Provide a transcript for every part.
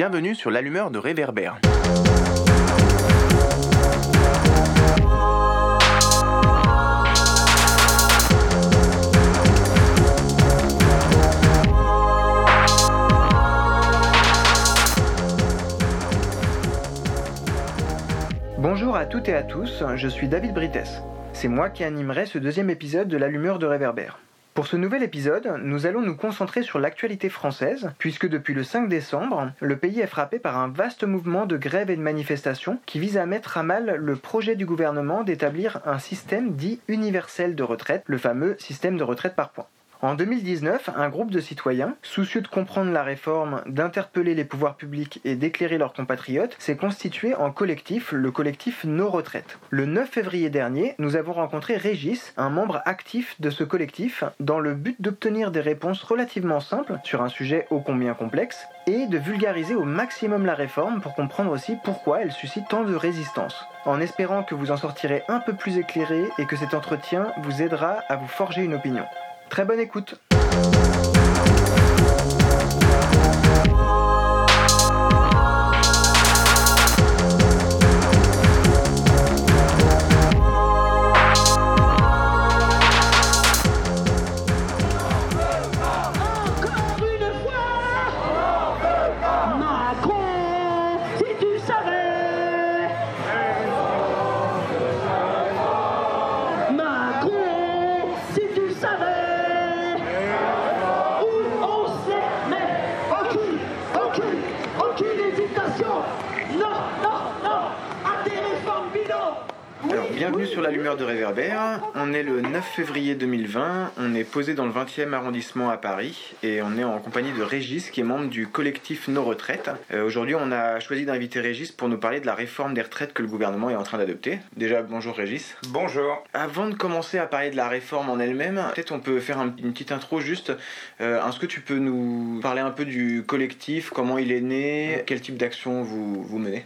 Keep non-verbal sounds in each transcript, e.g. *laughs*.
Bienvenue sur l'allumeur de réverbère. Bonjour à toutes et à tous, je suis David Brites. C'est moi qui animerai ce deuxième épisode de l'allumeur de réverbère. Pour ce nouvel épisode, nous allons nous concentrer sur l'actualité française, puisque depuis le 5 décembre, le pays est frappé par un vaste mouvement de grève et de manifestations qui vise à mettre à mal le projet du gouvernement d'établir un système dit universel de retraite, le fameux système de retraite par points. En 2019, un groupe de citoyens, soucieux de comprendre la réforme, d'interpeller les pouvoirs publics et d'éclairer leurs compatriotes, s'est constitué en collectif, le collectif Nos Retraites. Le 9 février dernier, nous avons rencontré Régis, un membre actif de ce collectif, dans le but d'obtenir des réponses relativement simples sur un sujet ô combien complexe et de vulgariser au maximum la réforme pour comprendre aussi pourquoi elle suscite tant de résistance. En espérant que vous en sortirez un peu plus éclairé et que cet entretien vous aidera à vous forger une opinion. Très bonne écoute. L'allumeur de réverbère. On est le 9 février 2020. On est posé dans le 20e arrondissement à Paris et on est en compagnie de Régis qui est membre du collectif Nos Retraites. Euh, Aujourd'hui, on a choisi d'inviter Régis pour nous parler de la réforme des retraites que le gouvernement est en train d'adopter. Déjà, bonjour Régis. Bonjour. Avant de commencer à parler de la réforme en elle-même, peut-être on peut faire un- une petite intro juste. Euh, Est-ce que tu peux nous parler un peu du collectif, comment il est né, quel type d'action vous, vous menez?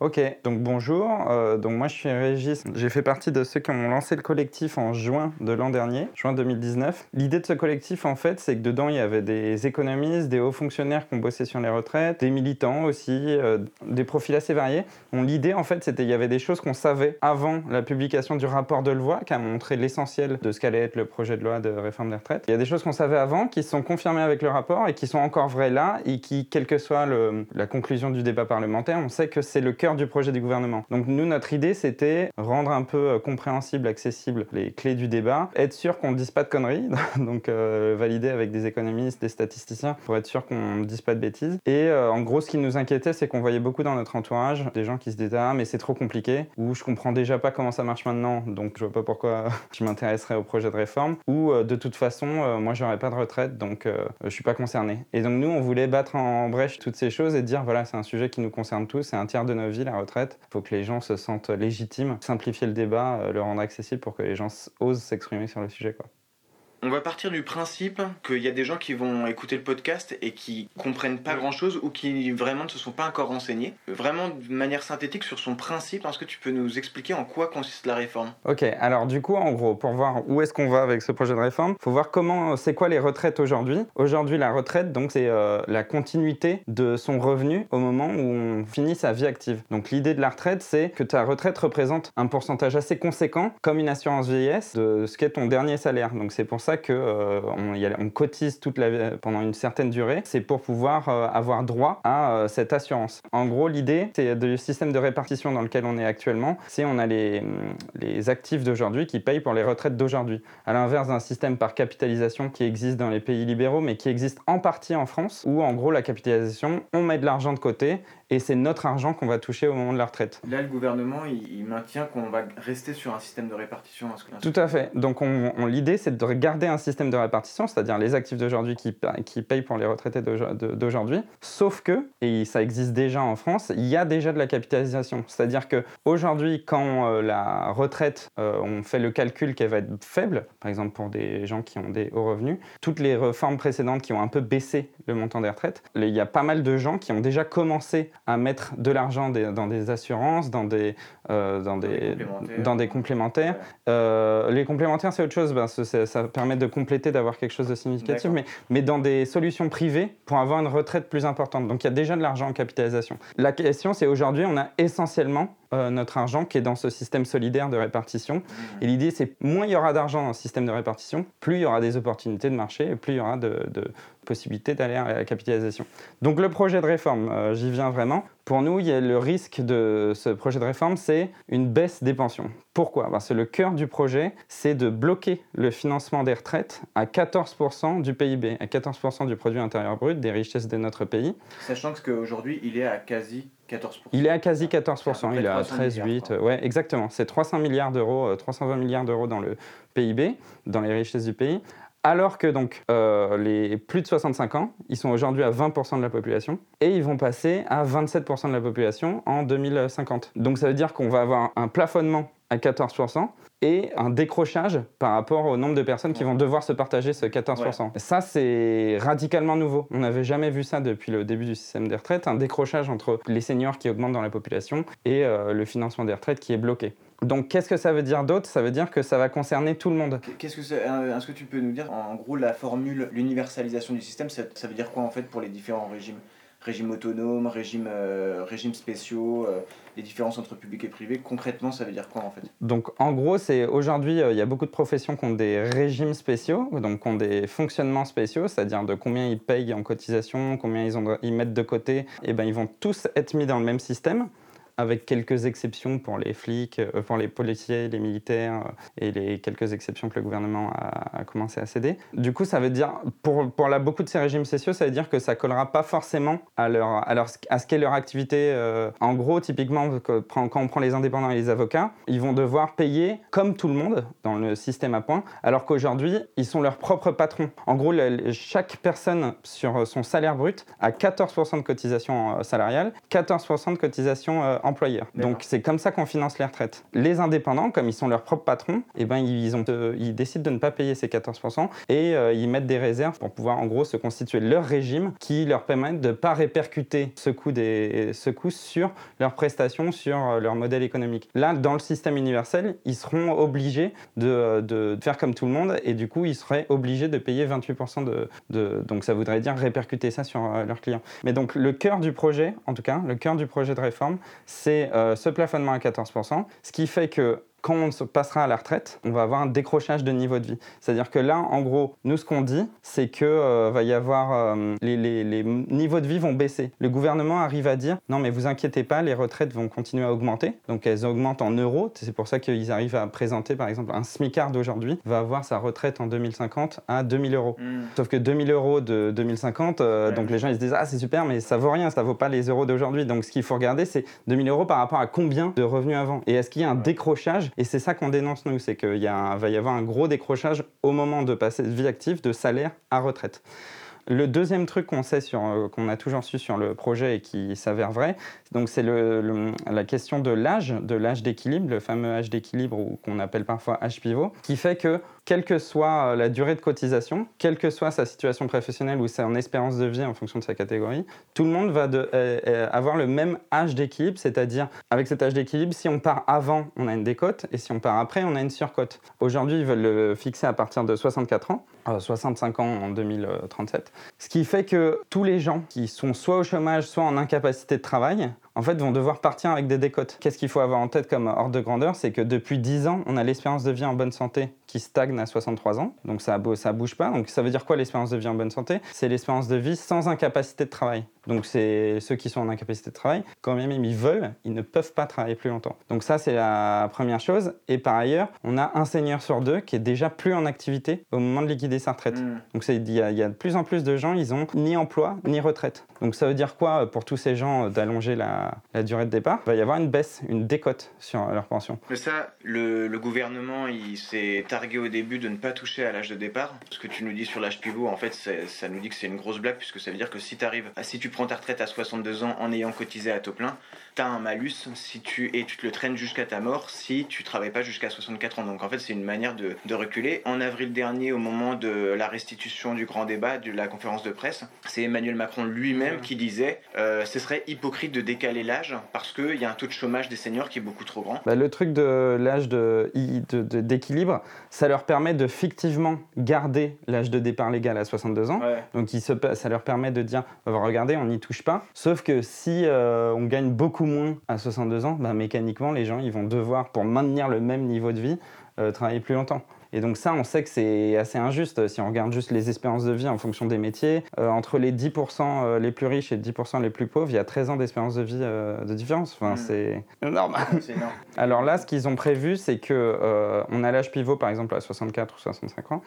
Ok, donc bonjour. Euh, donc moi je suis Régis. J'ai fait partie de ceux qui ont lancé le collectif en juin de l'an dernier, juin 2019. L'idée de ce collectif en fait, c'est que dedans il y avait des économistes, des hauts fonctionnaires qui ont bossé sur les retraites, des militants aussi, euh, des profils assez variés. L'idée en fait, c'était il y avait des choses qu'on savait avant la publication du rapport de loi qui a montré l'essentiel de ce qu'allait être le projet de loi de réforme des retraites. Il y a des choses qu'on savait avant qui sont confirmées avec le rapport et qui sont encore vraies là et qui, quelle que soit la conclusion du débat parlementaire, on sait que c'est le cœur du projet du gouvernement. Donc nous, notre idée, c'était rendre un peu euh, compréhensible, accessible les clés du débat, être sûr qu'on ne dise pas de conneries, *laughs* donc euh, valider avec des économistes, des statisticiens, pour être sûr qu'on ne dise pas de bêtises. Et euh, en gros, ce qui nous inquiétait, c'est qu'on voyait beaucoup dans notre entourage des gens qui se disaient ah mais c'est trop compliqué, ou je comprends déjà pas comment ça marche maintenant, donc je vois pas pourquoi *laughs* je m'intéresserais au projet de réforme, ou de toute façon, moi j'aurais pas de retraite, donc je suis pas concerné. Et donc nous, on voulait battre en brèche toutes ces choses et dire voilà, c'est un sujet qui nous concerne tous, c'est un tiers de nos vies la retraite. Il faut que les gens se sentent légitimes, simplifier le débat, euh, le rendre accessible pour que les gens osent s'exprimer sur le sujet. On va partir du principe qu'il y a des gens qui vont écouter le podcast et qui comprennent pas grand chose ou qui vraiment ne se sont pas encore renseignés. Vraiment de manière synthétique sur son principe, est-ce que tu peux nous expliquer en quoi consiste la réforme? Ok, alors du coup, en gros, pour voir où est-ce qu'on va avec ce projet de réforme, faut voir comment, c'est quoi les retraites aujourd'hui. Aujourd'hui, la retraite, donc, c'est euh, la continuité de son revenu au moment où on finit sa vie active. Donc, l'idée de la retraite, c'est que ta retraite représente un pourcentage assez conséquent, comme une assurance vieillesse, de ce qu'est ton dernier salaire. Donc, c'est pour ça que euh, on, cotise toute la, vie- pendant une certaine durée. C'est pour pouvoir euh, avoir droit à euh, cette assurance. En gros, l'idée, c'est du système de répartition dans lequel on est actuellement. C'est on a les, hum, les actifs d'aujourd'hui qui payent pour les retraites d'aujourd'hui. À l'inverse d'un système par capitalisation qui existe dans les pays libéraux, mais qui existe en partie en France, où en gros la capitalisation, on met de l'argent de côté et c'est notre argent qu'on va toucher au moment de la retraite. Là, le gouvernement, il, il maintient qu'on va rester sur un système de répartition. Tout à fait. Donc on, on- l'idée, c'est de garder un système de répartition, c'est-à-dire les actifs d'aujourd'hui qui, pa- qui payent pour les retraités de- d'aujourd'hui. Sauf que, et ça existe déjà en France, il y a déjà de la capitalisation. C'est-à-dire que aujourd'hui, quand euh, la retraite, euh, on fait le calcul qu'elle va être faible, par exemple pour des gens qui ont des hauts revenus, toutes les réformes précédentes qui ont un peu baissé le montant des retraites, il y a pas mal de gens qui ont déjà commencé à mettre de l'argent dans des assurances, dans des, euh, dans Dans des complémentaires. dans des complémentaires. Euh, les complémentaires, c'est autre chose. Ben, ça permet de compléter, d'avoir quelque chose de significatif, mais dans des solutions privées pour avoir une retraite plus importante. Donc il y a déjà de l'argent en capitalisation. La question, c'est aujourd'hui, on a essentiellement euh, notre argent qui est dans ce système solidaire de répartition. Et l'idée, c'est moins il y aura d'argent dans le système de répartition, plus il y aura des opportunités de marché et plus il y aura de, de possibilités d'aller à la capitalisation. Donc le projet de réforme, euh, j'y viens vraiment. Pour nous, il y a le risque de ce projet de réforme, c'est une baisse des pensions. Pourquoi? Parce que le cœur du projet, c'est de bloquer le financement des retraites à 14% du PIB, à 14% du produit intérieur brut, des richesses de notre pays. Sachant qu'aujourd'hui, il est à quasi 14%. Il est à quasi C'est à 14%, peu près il est à 300 13, milliards, 8, quoi. ouais, exactement. C'est 300 milliards d'euros, euh, 320 milliards d'euros dans le PIB, dans les richesses du pays. Alors que donc euh, les plus de 65 ans, ils sont aujourd'hui à 20% de la population et ils vont passer à 27% de la population en 2050. Donc ça veut dire qu'on va avoir un plafonnement à 14% et un décrochage par rapport au nombre de personnes qui vont devoir se partager ce 14%. Ça, c'est radicalement nouveau. On n'avait jamais vu ça depuis le début du système des retraites, un décrochage entre les seniors qui augmentent dans la population et euh, le financement des retraites qui est bloqué. Donc qu'est-ce que ça veut dire d'autre? Ça veut dire que ça va concerner tout le monde. Qu'est-ce que c'est euh, Est-ce que tu peux nous dire en gros la formule, l'universalisation du système, ça, ça veut dire quoi en fait pour les différents régimes? Régimes autonomes, régimes, euh, régimes spéciaux, euh, les différences entre public et privé, concrètement ça veut dire quoi en fait? Donc en gros, c'est aujourd'hui, euh, il y a beaucoup de professions qui ont des régimes spéciaux, donc qui ont des fonctionnements spéciaux, c'est-à-dire de combien ils payent en cotisation, combien ils, ont, ils mettent de côté, et ben ils vont tous être mis dans le même système avec quelques exceptions pour les flics, euh, pour les policiers, les militaires euh, et les quelques exceptions que le gouvernement a, commencé à céder. Du coup, ça veut dire, pour, beaucoup de ces régimes spéciaux, ça veut dire que ça collera pas forcément à, leur, à, ce qu'est leur activité. euh, en gros, typiquement, que- quand on prend les indépendants et les avocats, ils vont devoir payer comme tout le monde dans le système à points, alors qu'aujourd'hui, ils sont leurs propres patrons. En gros, chaque personne sur son salaire brut a 14% de cotisation salariale, 14% de cotisation euh, employeur. Donc c'est comme ça qu'on finance les retraites. Les indépendants, comme ils sont leurs propres patrons, eh ben, ils, ont ils décident de ne pas payer ces 14% et euh, ils mettent des réserves pour pouvoir en gros se constituer leur régime qui leur permettent de ne pas répercuter ce coût, des, ce coût sur leurs prestations, sur euh, leur modèle économique. Là, dans le système universel, ils seront obligés de, de faire comme tout le monde et du coup, ils seraient obligés de payer 28% de, de... Donc ça voudrait dire répercuter ça sur euh, leurs clients. Mais donc le cœur du projet, en tout cas, le cœur du projet de réforme, c'est euh, ce plafonnement à 14%, ce qui fait que quand on se passera à la retraite, on va avoir un décrochage de niveau de vie. C'est-à-dire que là, en gros, nous, ce qu'on dit, c'est que euh, va y avoir euh, les, les- les niveaux de vie vont baisser. Le gouvernement arrive à dire non, mais vous inquiétez pas, les retraites vont continuer à augmenter. Donc elles augmentent en euros. C'est pour ça qu'ils arrivent à présenter, par exemple, un smicard d'aujourd'hui va avoir sa retraite en 2050 à 2000 euros. Sauf que 2000 euros de 2050, euh, Ouais. donc les gens ils se disent ah c'est super mais ça vaut rien, ça vaut pas les euros d'aujourd'hui. Donc ce qu'il faut regarder c'est 2000 euros par rapport à combien de revenus avant. Et est-ce qu'il y a un décrochage Et c'est ça qu'on dénonce nous, c'est qu'il va y avoir un gros décrochage au moment de passer de vie active de salaire à retraite. Le deuxième truc qu'on sait sur, euh, qu'on a toujours su sur le projet et qui s'avère vrai, donc c'est le, la question de l'âge, de l'âge d'équilibre, le fameux âge d'équilibre qu'on appelle parfois âge pivot, qui fait que quelle que soit euh, la durée de cotisation, quelle que soit sa situation professionnelle ou son espérance de vie en fonction de sa catégorie, tout le monde va euh, euh, avoir le même âge d'équilibre, c'est-à-dire avec cet âge d'équilibre, si on part avant, on a une décote, et si on part après, on a une surcote. Aujourd'hui, ils veulent le fixer à partir de 64 ans, euh, 65 ans en 2037, ce qui fait que tous les gens qui sont soit au chômage, soit en incapacité de travail, en fait, vont devoir partir avec des décotes. Qu'est-ce qu'il faut avoir en tête comme ordre de grandeur C'est que depuis 10 ans, on a l'espérance de vie en bonne santé qui stagne à 63 ans. Donc ça ça bouge pas. Donc ça veut dire quoi l'espérance de vie en bonne santé? C'est l'espérance de vie sans incapacité de travail. Donc c'est ceux qui sont en incapacité de travail, quand même ils veulent, ils ne peuvent pas travailler plus longtemps. Donc ça c'est la première chose. Et par ailleurs, on a un senior sur deux qui est déjà plus en activité au moment de liquider sa retraite. Mm. Donc il y, a- il y a de plus en plus de gens, ils ont ni emploi ni retraite. Donc ça veut dire quoi euh, pour tous ces gens euh, d'allonger la, la durée de départ? Il va y avoir une baisse, une décote sur euh, leur pension. Mais ça, le, le gouvernement, il s'est targué au début de ne pas toucher à l'âge de départ. Ce que tu nous dis sur l'âge pivot, en fait, ça nous dit que c'est une grosse blague, puisque ça veut dire que si, t'arrives- ah, si tu prends ta retraite à 62 ans en ayant cotisé à taux plein, tu as un malus si tu, et tu te le traînes jusqu'à ta mort si tu travailles pas jusqu'à 64 ans. Donc en fait, c'est une manière de, de, reculer. En avril dernier, au moment de la restitution du grand débat, de la conférence de presse, c'est Emmanuel Macron lui-même qui disait euh, ce serait hypocrite de décaler l'âge parce qu'il y a un taux de chômage des seniors qui est beaucoup trop grand. Bah, le truc de l'âge d'équilibre, de, de, ça leur permet de fictivement garder l'âge de départ légal à 62 ans. Ouais. Donc se, ça leur permet de dire regardez, on n'y touche pas. Sauf que si euh, on gagne beaucoup moins à 62 ans, bah, mécaniquement, les gens ils vont devoir, pour maintenir le même niveau de vie, euh, travailler plus longtemps. Et donc ça, on sait que c'est assez injuste si on regarde juste les espérances de vie en fonction des métiers. Euh, entre les 10% les plus riches et 10% les plus pauvres, il y a 13 ans d'espérance de vie euh, de différence. Enfin, Mm. *laughs* c'est énorme. Alors là, ce qu'ils ont prévu, c'est que euh, on a l'âge pivot, par exemple, à 64 ou 65 ans.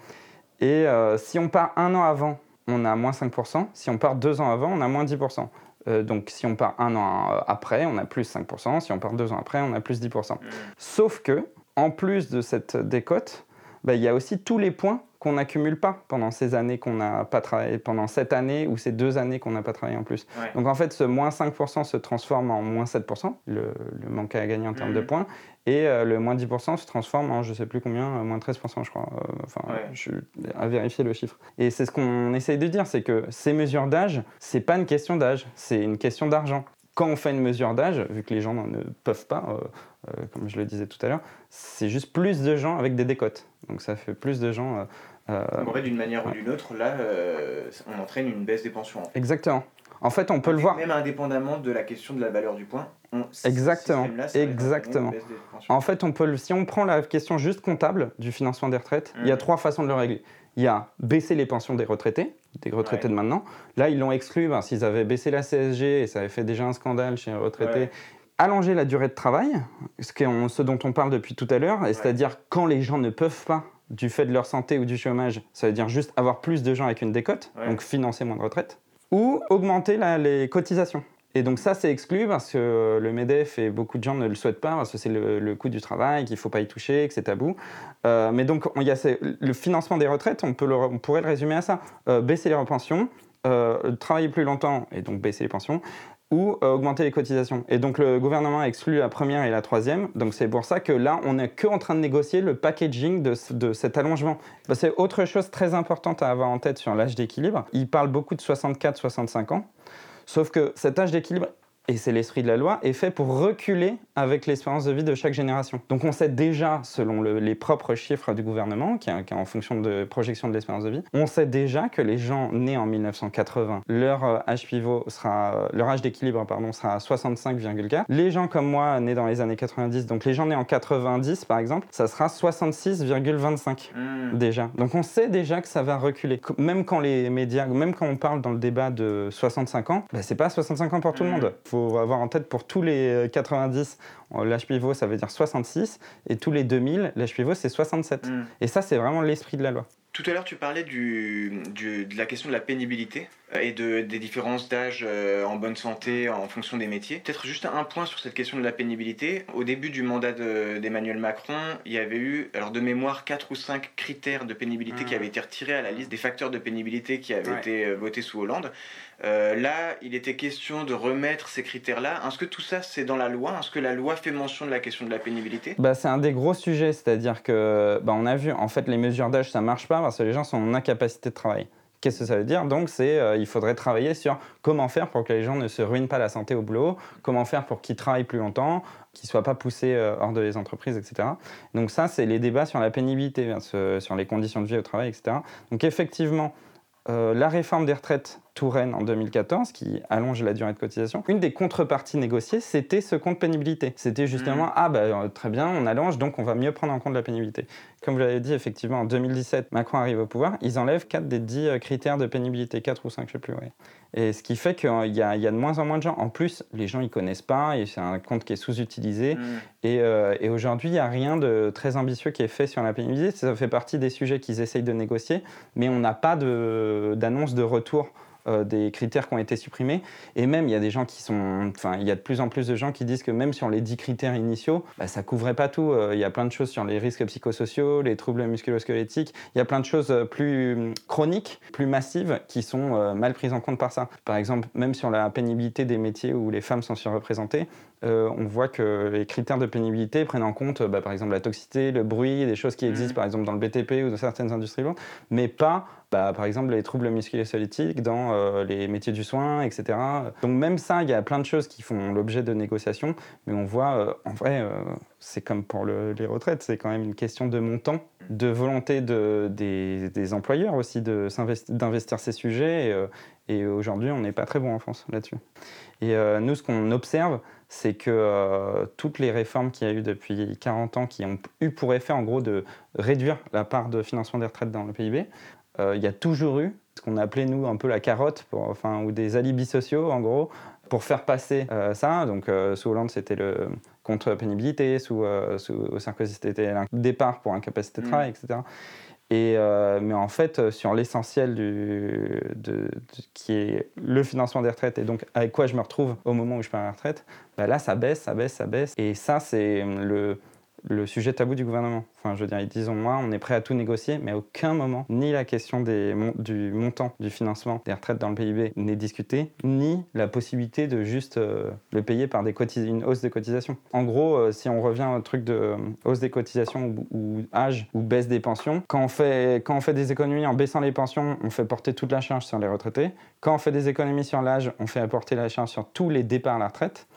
Et euh, si on part un an avant, on a moins 5%. Si on part deux ans avant, on a moins 10%. Euh, donc si on part un an après, on a plus 5%. Si on part deux ans après, on a plus 10%. Mm. Sauf que, en plus de cette décote, bah, il y a aussi tous les points qu'on n'accumule pas pendant ces années qu'on n'a pas travaillé, pendant cette année ou ces deux années qu'on n'a pas travaillé en plus. Ouais. Donc en fait, ce moins 5% se transforme en moins 7%, le, le manque à gagner en termes de Mhm. points, et euh, le moins 10% se transforme en je sais plus combien, euh, moins 13%, je crois. Euh, enfin, Ouais. je suis à vérifier le chiffre. Et c'est ce qu'on essaye de dire, c'est que ces mesures d'âge, c'est pas une question d'âge, c'est une question d'argent. Quand on fait une mesure d'âge, vu que les gens ne peuvent pas, comme je le disais tout à l'heure, c'est juste plus de gens avec des décotes. Donc ça fait plus de gens. Donc en fait, d'une manière ou d'une autre, là, on entraîne une baisse des pensions. Exactement. En fait, on peut le voir. Même indépendamment de la question de la valeur du point. on- Exactement. Exactement. En fait, on peut le- si on prend la question juste comptable du financement des retraites, il y a Mhm. trois façons de le régler. Il y a baisser les pensions des retraités, des retraités Ouais. de maintenant. Là, ils l'ont exclu ben, s'ils avaient baissé la CSG et ça avait fait déjà un scandale chez les retraités. Ouais. Allonger la durée de travail, ce, dont on parle depuis tout à l'heure, c'est-à-dire quand les gens ne peuvent pas du fait de leur santé ou du chômage, ça veut dire juste avoir plus de gens avec une décote, Ouais. donc financer moins de retraite, ou augmenter les cotisations. Et donc ça, c'est exclu parce que le MEDEF et beaucoup de gens ne le souhaitent pas, parce que c'est le, coût du travail, qu'il ne faut pas y toucher, que c'est tabou. Euh, mais donc, on- y a le financement des retraites, on, peut le- on pourrait le résumer à ça. Euh, baisser les pensions, euh, travailler plus longtemps et donc baisser les pensions, ou euh, augmenter les cotisations. Et donc le gouvernement a exclu la première et la troisième. Donc c'est pour ça que là, on n'est que en train de négocier le packaging de, de cet allongement. Bah, c'est autre chose très importante à avoir en tête sur l'âge d'équilibre. Il parle beaucoup de 64-65 ans. Sauf que cet âge d'équilibre, et c'est l'esprit de la loi, est fait pour reculer avec l'espérance de vie de chaque génération. Donc on sait déjà, selon le- les propres chiffres du gouvernement, qui est, qui est en fonction de projection de l'espérance de vie, on sait déjà que les gens nés en 1980, leur euh, âge pivot sera, euh, leur âge d'équilibre pardon sera à 65,4. Les gens comme moi nés dans les années 90, donc les gens nés en 90 par exemple, ça sera 66,25 Hmm. déjà. Donc on sait déjà que ça va reculer. Même quand les médias, même quand on parle dans le débat de 65 ans, bah, c'est pas 65 ans pour tout le Mhm. monde. Il faut avoir en tête pour tous les euh, 90, euh, l'âge pivot ça veut dire 66, et tous les 2000, l'âge pivot c'est 67. Hmm. Et ça c'est vraiment l'esprit de la loi. Tout à l'heure, tu parlais du, du- de la question de la pénibilité euh, et de, des différences d'âge euh, en bonne santé en fonction des métiers. Peut-être juste un point sur cette question de la pénibilité. Au début du mandat de- d'Emmanuel Macron, il y avait eu, alors de mémoire, 4 ou 5 critères de pénibilité Mhm. qui avaient été retirés à la liste des facteurs de pénibilité qui avaient Ouais. été euh, votés sous Hollande. Euh, là, il était question de remettre ces critères-là. Est-ce que tout ça, c'est dans la loi? Est-ce que la loi fait mention de la question de la pénibilité? Bah, c'est un des gros sujets, c'est-à-dire que bah, on a vu en fait les mesures d'âge ça marche pas parce que les gens sont en incapacité de travailler. Qu'est-ce que ça veut dire? Donc, c'est euh, il faudrait travailler sur comment faire pour que les gens ne se ruinent pas la santé au boulot, comment faire pour qu'ils travaillent plus longtemps, qu'ils soient pas poussés euh, hors de les entreprises, etc. Donc ça, c'est les débats sur la pénibilité, hein, sur les conditions de vie au travail, etc. Donc effectivement, la réforme des retraites Touraine en 2014, qui allonge la durée de cotisation, une des contreparties négociées, c'était ce compte pénibilité. C'était justement, ah bah euh, très bien, on allonge, donc on va mieux prendre en compte la pénibilité. Comme vous l'avez dit, effectivement, en 2017, Macron arrive au pouvoir, ils enlèvent 4 des 10 euh, critères de pénibilité, 4 ou 5, je sais plus, ouais. Et ce qui fait qu'il y, y a de moins en moins de gens. En plus, les gens, ils connaissent pas, et c'est un compte qui est sous-utilisé. Hmm. Et, euh, et aujourd'hui, il n'y a rien de très ambitieux qui est fait sur la pénibilité. Ça fait partie des sujets qu'ils essayent de négocier, mais on n'a pas de- d'annonce de, retour euh, des critères qui ont été supprimés. Et même, il y a des gens qui sont. Enfin, il y a de plus en plus de gens qui disent que même sur les 10 critères initiaux, bah, ça couvrait pas tout. Euh, Il y a plein de choses sur les risques psychosociaux, les troubles musculo-squelettiques. Il y a plein de choses euh, plus hum, chroniques, plus massives, qui sont mal prises en compte par ça. Par exemple, même sur la pénibilité des métiers où les femmes sont surreprésentées, euh, on voit que les critères de pénibilité prennent en compte, bah, par exemple, la toxicité, le bruit, des choses qui existent, Mhm. par exemple, dans le BTP ou dans certaines industries mais pas, bah, par exemple, les troubles musculo-squelettiques dans euh, les métiers du soin, etc. Donc même ça, il y a plein de choses qui font l'objet de négociations, mais on voit, euh, en vrai, euh, c'est comme pour le- les retraites, c'est quand même une question de montant, de volonté de, des, employeurs aussi d'investir ces sujets, et, aujourd'hui, on n'est pas très bon en France là-dessus. Et nous, ce qu'on observe, c'est que toutes les réformes qu'il y a eu depuis 40 ans, qui ont eu pour effet en gros de réduire la part de financement des retraites dans le PIB, il y a toujours eu ce qu'on appelait nous un peu la carotte, pour, enfin, ou des alibis sociaux en gros, pour faire passer euh, ça. Donc euh, sous Hollande, c'était le contre pénibilité, sous, euh, sous Sarkozy, c'était un départ pour incapacité de Mm. travail, etc. Et, euh, mais en fait, euh, sur l'essentiel du, de, de- qui est le financement des retraites et donc avec quoi je me retrouve au moment où je pars à la retraite, bah là, ça baisse, ça baisse, ça baisse. Et ça, c'est le, le sujet tabou du gouvernement. Enfin, je veux dire, disons moi, on est prêt à tout négocier, mais à aucun moment, ni la question du montant du financement des retraites dans le PIB n'est discutée, ni la possibilité de juste euh, le payer par des une hausse des cotisations. En gros, euh, si on revient au truc de euh, hausse des cotisations ou, ou âge ou baisse des pensions, quand on, fait, quand on fait des économies en baissant les pensions, on fait porter toute la charge sur les retraités. Quand on fait des économies sur l'âge, on fait apporter la charge sur tous les départs à la retraite.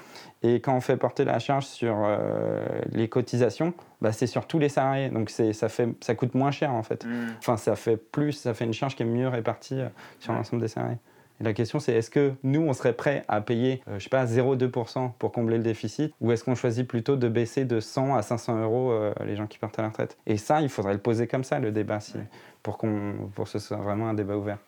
Et quand on fait porter la charge sur euh, les cotisations, bah, c'est sur tous les salariés. Donc ça, fait, ça coûte moins cher en fait. Mm. Enfin, ça fait plus, ça fait une charge qui est mieux répartie euh, sur Ouais. l'ensemble des salariés. Et la question, c'est est-ce que nous, on serait prêt à payer, euh, je sais pas, 0,2% pour combler le déficit Ou est-ce qu'on choisit plutôt de baisser de 100 à 500 euros les gens qui partent à la retraite? Et ça, il faudrait le poser comme ça, le débat, si, pour, qu'on, pour que ce soit vraiment un débat ouvert.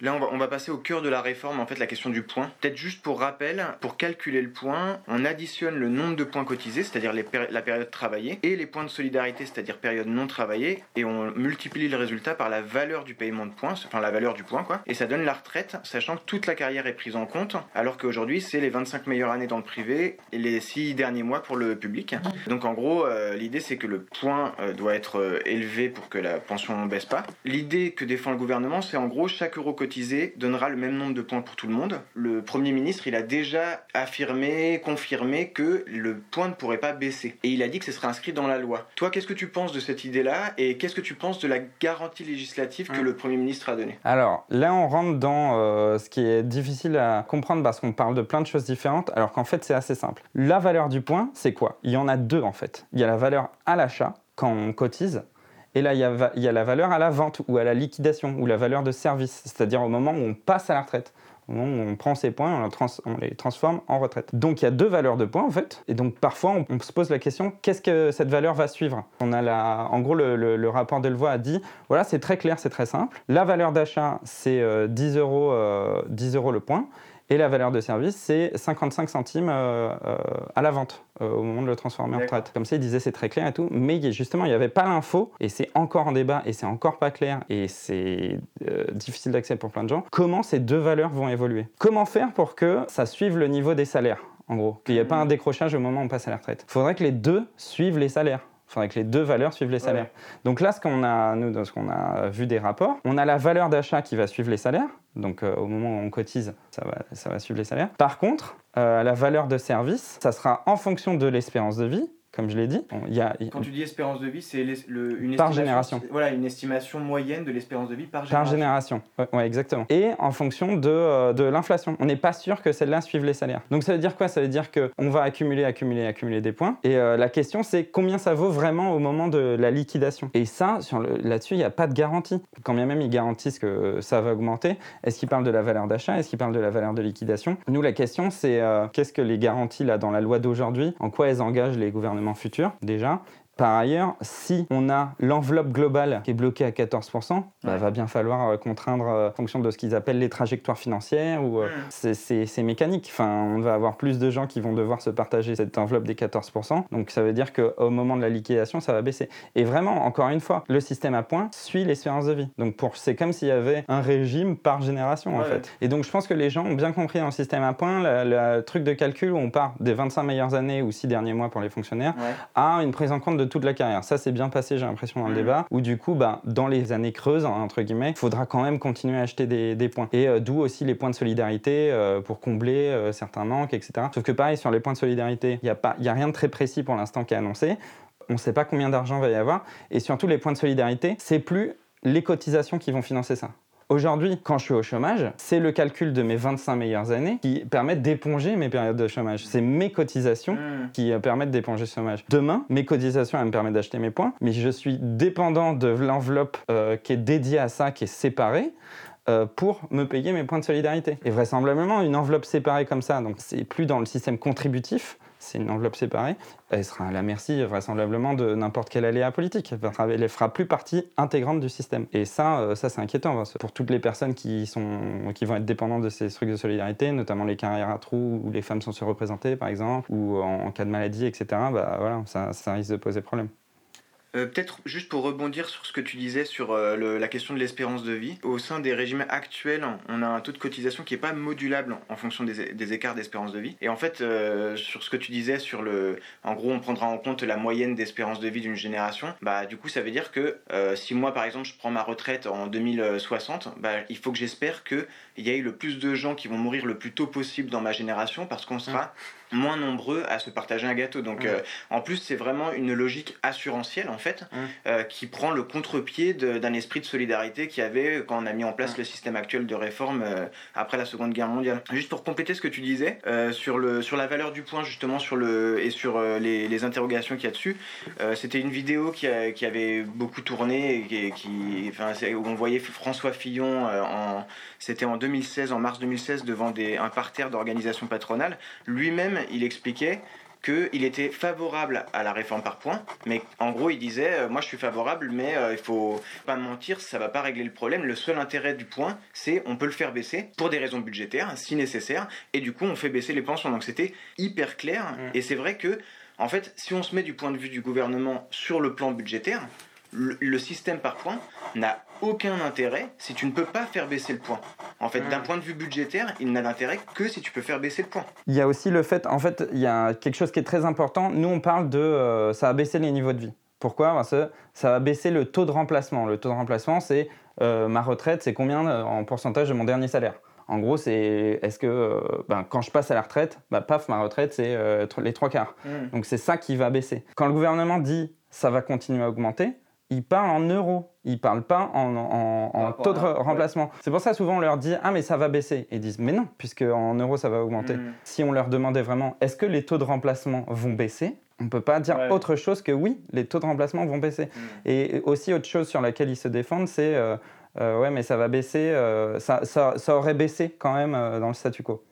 Là, on va, on va passer au cœur de la réforme, en fait, la question du point. Peut-être juste pour rappel, pour calculer le point, on additionne le nombre de points cotisés, c'est-à-dire la période travaillée, et les points de solidarité, c'est-à-dire période non travaillée, et on multiplie le résultat par la valeur du paiement de points, enfin la valeur du point, quoi. Et ça donne la retraite, sachant que toute la carrière est prise en compte, alors qu'aujourd'hui, c'est les 25 meilleures années dans le privé et les 6 derniers mois pour le public. Donc en gros, euh, l'idée, c'est que le point euh, doit être euh, élevé pour que la pension ne baisse pas. L'idée que défend le gouvernement, c'est en gros chaque euro cotisé donnera le même nombre de points pour tout le monde. Le Premier ministre, il a déjà affirmé, confirmé que le point ne pourrait pas baisser. Et il a dit que ce serait inscrit dans la loi. Toi, qu'est-ce que tu penses de cette idée-là et qu'est-ce que tu penses de la garantie législative que Mm. le Premier ministre a donnée? Alors là, on rentre dans euh, ce qui est difficile à comprendre parce qu'on parle de plein de choses différentes, alors qu'en fait, c'est assez simple. La valeur du point, c'est quoi? Il y en a deux en fait. Il y a la valeur à l'achat, quand on cotise, et là, il y, a, la valeur à la vente ou à la liquidation, ou la valeur de service, c'est-à-dire au moment où on passe à la retraite. Au moment où on prend ces points, on, on les transforme en retraite. Donc il y a deux valeurs de points en fait. Et donc parfois on, se pose la question qu'est-ce que cette valeur va suivre? On a la, en gros le, rapport Delvoye a dit voilà c'est très clair, c'est très simple. La valeur d'achat c'est euh, 10 euros, euh, 10 euros le point. Et la valeur de service, c'est 55 centimes euh, euh, à la vente euh, au moment de le transformer en retraite. Comme ça, il disait c'est très clair et tout, mais justement, il n'y avait pas l'info, et c'est encore en débat, et c'est encore pas clair, et c'est euh, difficile d'accès pour plein de gens. Comment ces deux valeurs vont évoluer? Comment faire pour que ça suive le niveau des salaires, en gros? Qu'il n'y ait pas un décrochage au moment où on passe à la retraite. Il faudrait que les deux suivent les salaires. Il faudrait que les deux valeurs suivent les salaires. Donc là, ce qu'on a, nous, dans ce qu'on a vu des rapports, on a la valeur d'achat qui va suivre les salaires. Donc euh, au moment où on cotise, ça va, ça va suivre les salaires. Par contre, euh, la valeur de service, ça sera en fonction de l'espérance de vie, comme je l'ai dit. Il y a, Quand tu dis espérance de vie, c'est une Par estimation- génération. Voilà, une estimation moyenne de l'espérance de vie par Par génération. génération, ouais, ouais, exactement. Et en fonction de, euh, de l'inflation. On n'est pas sûr que celle-là suive les salaires. Donc ça veut dire quoi? Ça veut dire qu'on va accumuler, accumuler, accumuler des points. Et euh, la question, c'est combien ça vaut vraiment au moment de la liquidation? Et ça, là-dessus, il n'y a pas de garantie. Quand bien même ils garantissent que ça va augmenter, est-ce qu'ils parlent de la valeur d'achat? Est-ce qu'ils parlent de la valeur de liquidation? Nous, la question, c'est euh, qu'est-ce que les garanties là dans la loi d'aujourd'hui? En quoi elles engagent les gouvernements? Futurs déjà Par ailleurs, si on a l'enveloppe globale qui est bloquée à 14%, il bah, va bien falloir euh, contraindre euh, en fonction de ce qu'ils appellent les trajectoires financières. ou euh, C'est mécanique. Enfin, on va avoir plus de gens qui vont devoir se partager cette enveloppe des 14%. Donc ça veut dire qu'au moment de la liquidation, ça va baisser. Et vraiment, encore une fois, le système à points suit l'espérance de vie. Donc c'est comme s'il y avait un régime par génération en fait. Et donc je pense que les gens ont bien compris dans le système à points le, truc de calcul où on part des 25 meilleures années ou 6 derniers mois pour les fonctionnaires à une prise en compte de toute la carrière. Ça c'est bien passé, j'ai l'impression dans le mmh. débat. Où du coup, bah, dans les années creuses entre guillemets, il faudra quand même continuer à acheter des, points. Et euh, d'où aussi les points de solidarité euh, pour combler euh, certains manques, etc. Sauf que pareil sur les points de solidarité, il n'y a pas, a rien de très précis pour l'instant qui est annoncé. On ne sait pas combien d'argent va y avoir. Et surtout, les points de solidarité, c'est plus les cotisations qui vont financer ça. Aujourd'hui, quand je suis au chômage, c'est le calcul de mes 25 meilleures années qui permettent d'éponger mes périodes de chômage. C'est mes cotisations mmh. qui euh, permettent d'éponger le chômage. Demain, mes cotisations, elles me permettent d'acheter mes points, mais je suis dépendant de l'enveloppe euh, qui est dédiée à ça, qui est séparée. Euh, pour me payer mes points de solidarité. Et vraisemblablement, une enveloppe séparée comme ça, donc c'est plus dans le système contributif, c'est une enveloppe séparée, elle sera à la merci vraisemblablement de n'importe quel aléa politique. Elle ne fera plus partie intégrante du système. Et ça, euh, ça c'est inquiétant pour toutes les personnes qui, sont, qui vont être dépendantes de ces trucs de solidarité, notamment les carrières à trous où les femmes sont surreprésentées par exemple, ou en, cas de maladie, etc. Bah, voilà, ça, ça risque de poser problème. Euh, peut-être juste pour rebondir sur ce que tu disais sur euh, la question de l'espérance de vie. Au sein des régimes actuels, on a un taux de cotisation qui n'est pas modulable en fonction des, écarts d'espérance de vie. Et en fait, euh, sur ce que tu disais sur le... En gros, on prendra en compte la moyenne d'espérance de vie d'une génération. Bah, du coup, ça veut dire que si moi, par exemple, je prends ma retraite en 2060, bah, il faut que j'espère qu'il y ait le plus de gens qui vont mourir le plus tôt possible dans ma génération parce qu'on sera moins nombreux à se partager un gâteau. Donc, euh, en plus, c'est vraiment une logique assurantielle, en fait, euh, qui prend le contre-pied d'un esprit de solidarité qu'il y avait quand on a mis en place le système actuel de réforme euh, après la Seconde Guerre mondiale. Juste pour compléter ce que tu disais sur, le, sur la valeur du point, justement, sur le, et sur les, les, interrogations qu'il y a dessus, c'était une vidéo qui, qui, avait beaucoup tourné, et qui, enfin, où on voyait François Fillon, en, c'était en 2016, en mars 2016, devant des, un parterre d'organisations patronales. Lui-même, il expliquait qu'il était favorable à la réforme par points, mais en gros il disait euh, moi je suis favorable, mais euh, il faut pas mentir, ça va pas régler le problème. Le seul intérêt du point, c'est on peut le faire baisser pour des raisons budgétaires si nécessaire, et du coup on fait baisser les pensions. Donc c'était hyper clair, mmh. et c'est vrai que en fait si on se met du point de vue du gouvernement sur le plan budgétaire, le, système par points n'a aucun intérêt si tu ne peux pas faire baisser le point. En fait, d'un point de vue budgétaire, il n'a d'intérêt que si tu peux faire baisser le point. Il y a aussi le fait, en fait, il y a quelque chose qui est très important. Nous, on parle de euh, ça va baisser les niveaux de vie. Pourquoi? Parce que ça va baisser le taux de remplacement. Le taux de remplacement, c'est euh, ma retraite, c'est combien euh, en pourcentage de mon dernier salaire? En gros, c'est est-ce que ben, quand je passe à la retraite, bah, paf, ma retraite, c'est les trois quarts. Mmh. Donc c'est ça qui va baisser. Quand le gouvernement dit ça va continuer à augmenter, il parle en euros, il parle pas en, taux de remplacement. C'est pour ça souvent on leur dit ah mais ça va baisser ils disent mais non puisque en euros ça va augmenter. Hmm. Si on leur demandait vraiment est-ce que les taux de remplacement vont baisser, on ne peut pas dire autre chose que oui, les taux de remplacement vont baisser. Hmm. Et aussi autre chose sur laquelle ils se défendent, c'est euh, euh, ouais mais ça va baisser, euh, ça, ça, aurait baissé quand même dans le statu quo.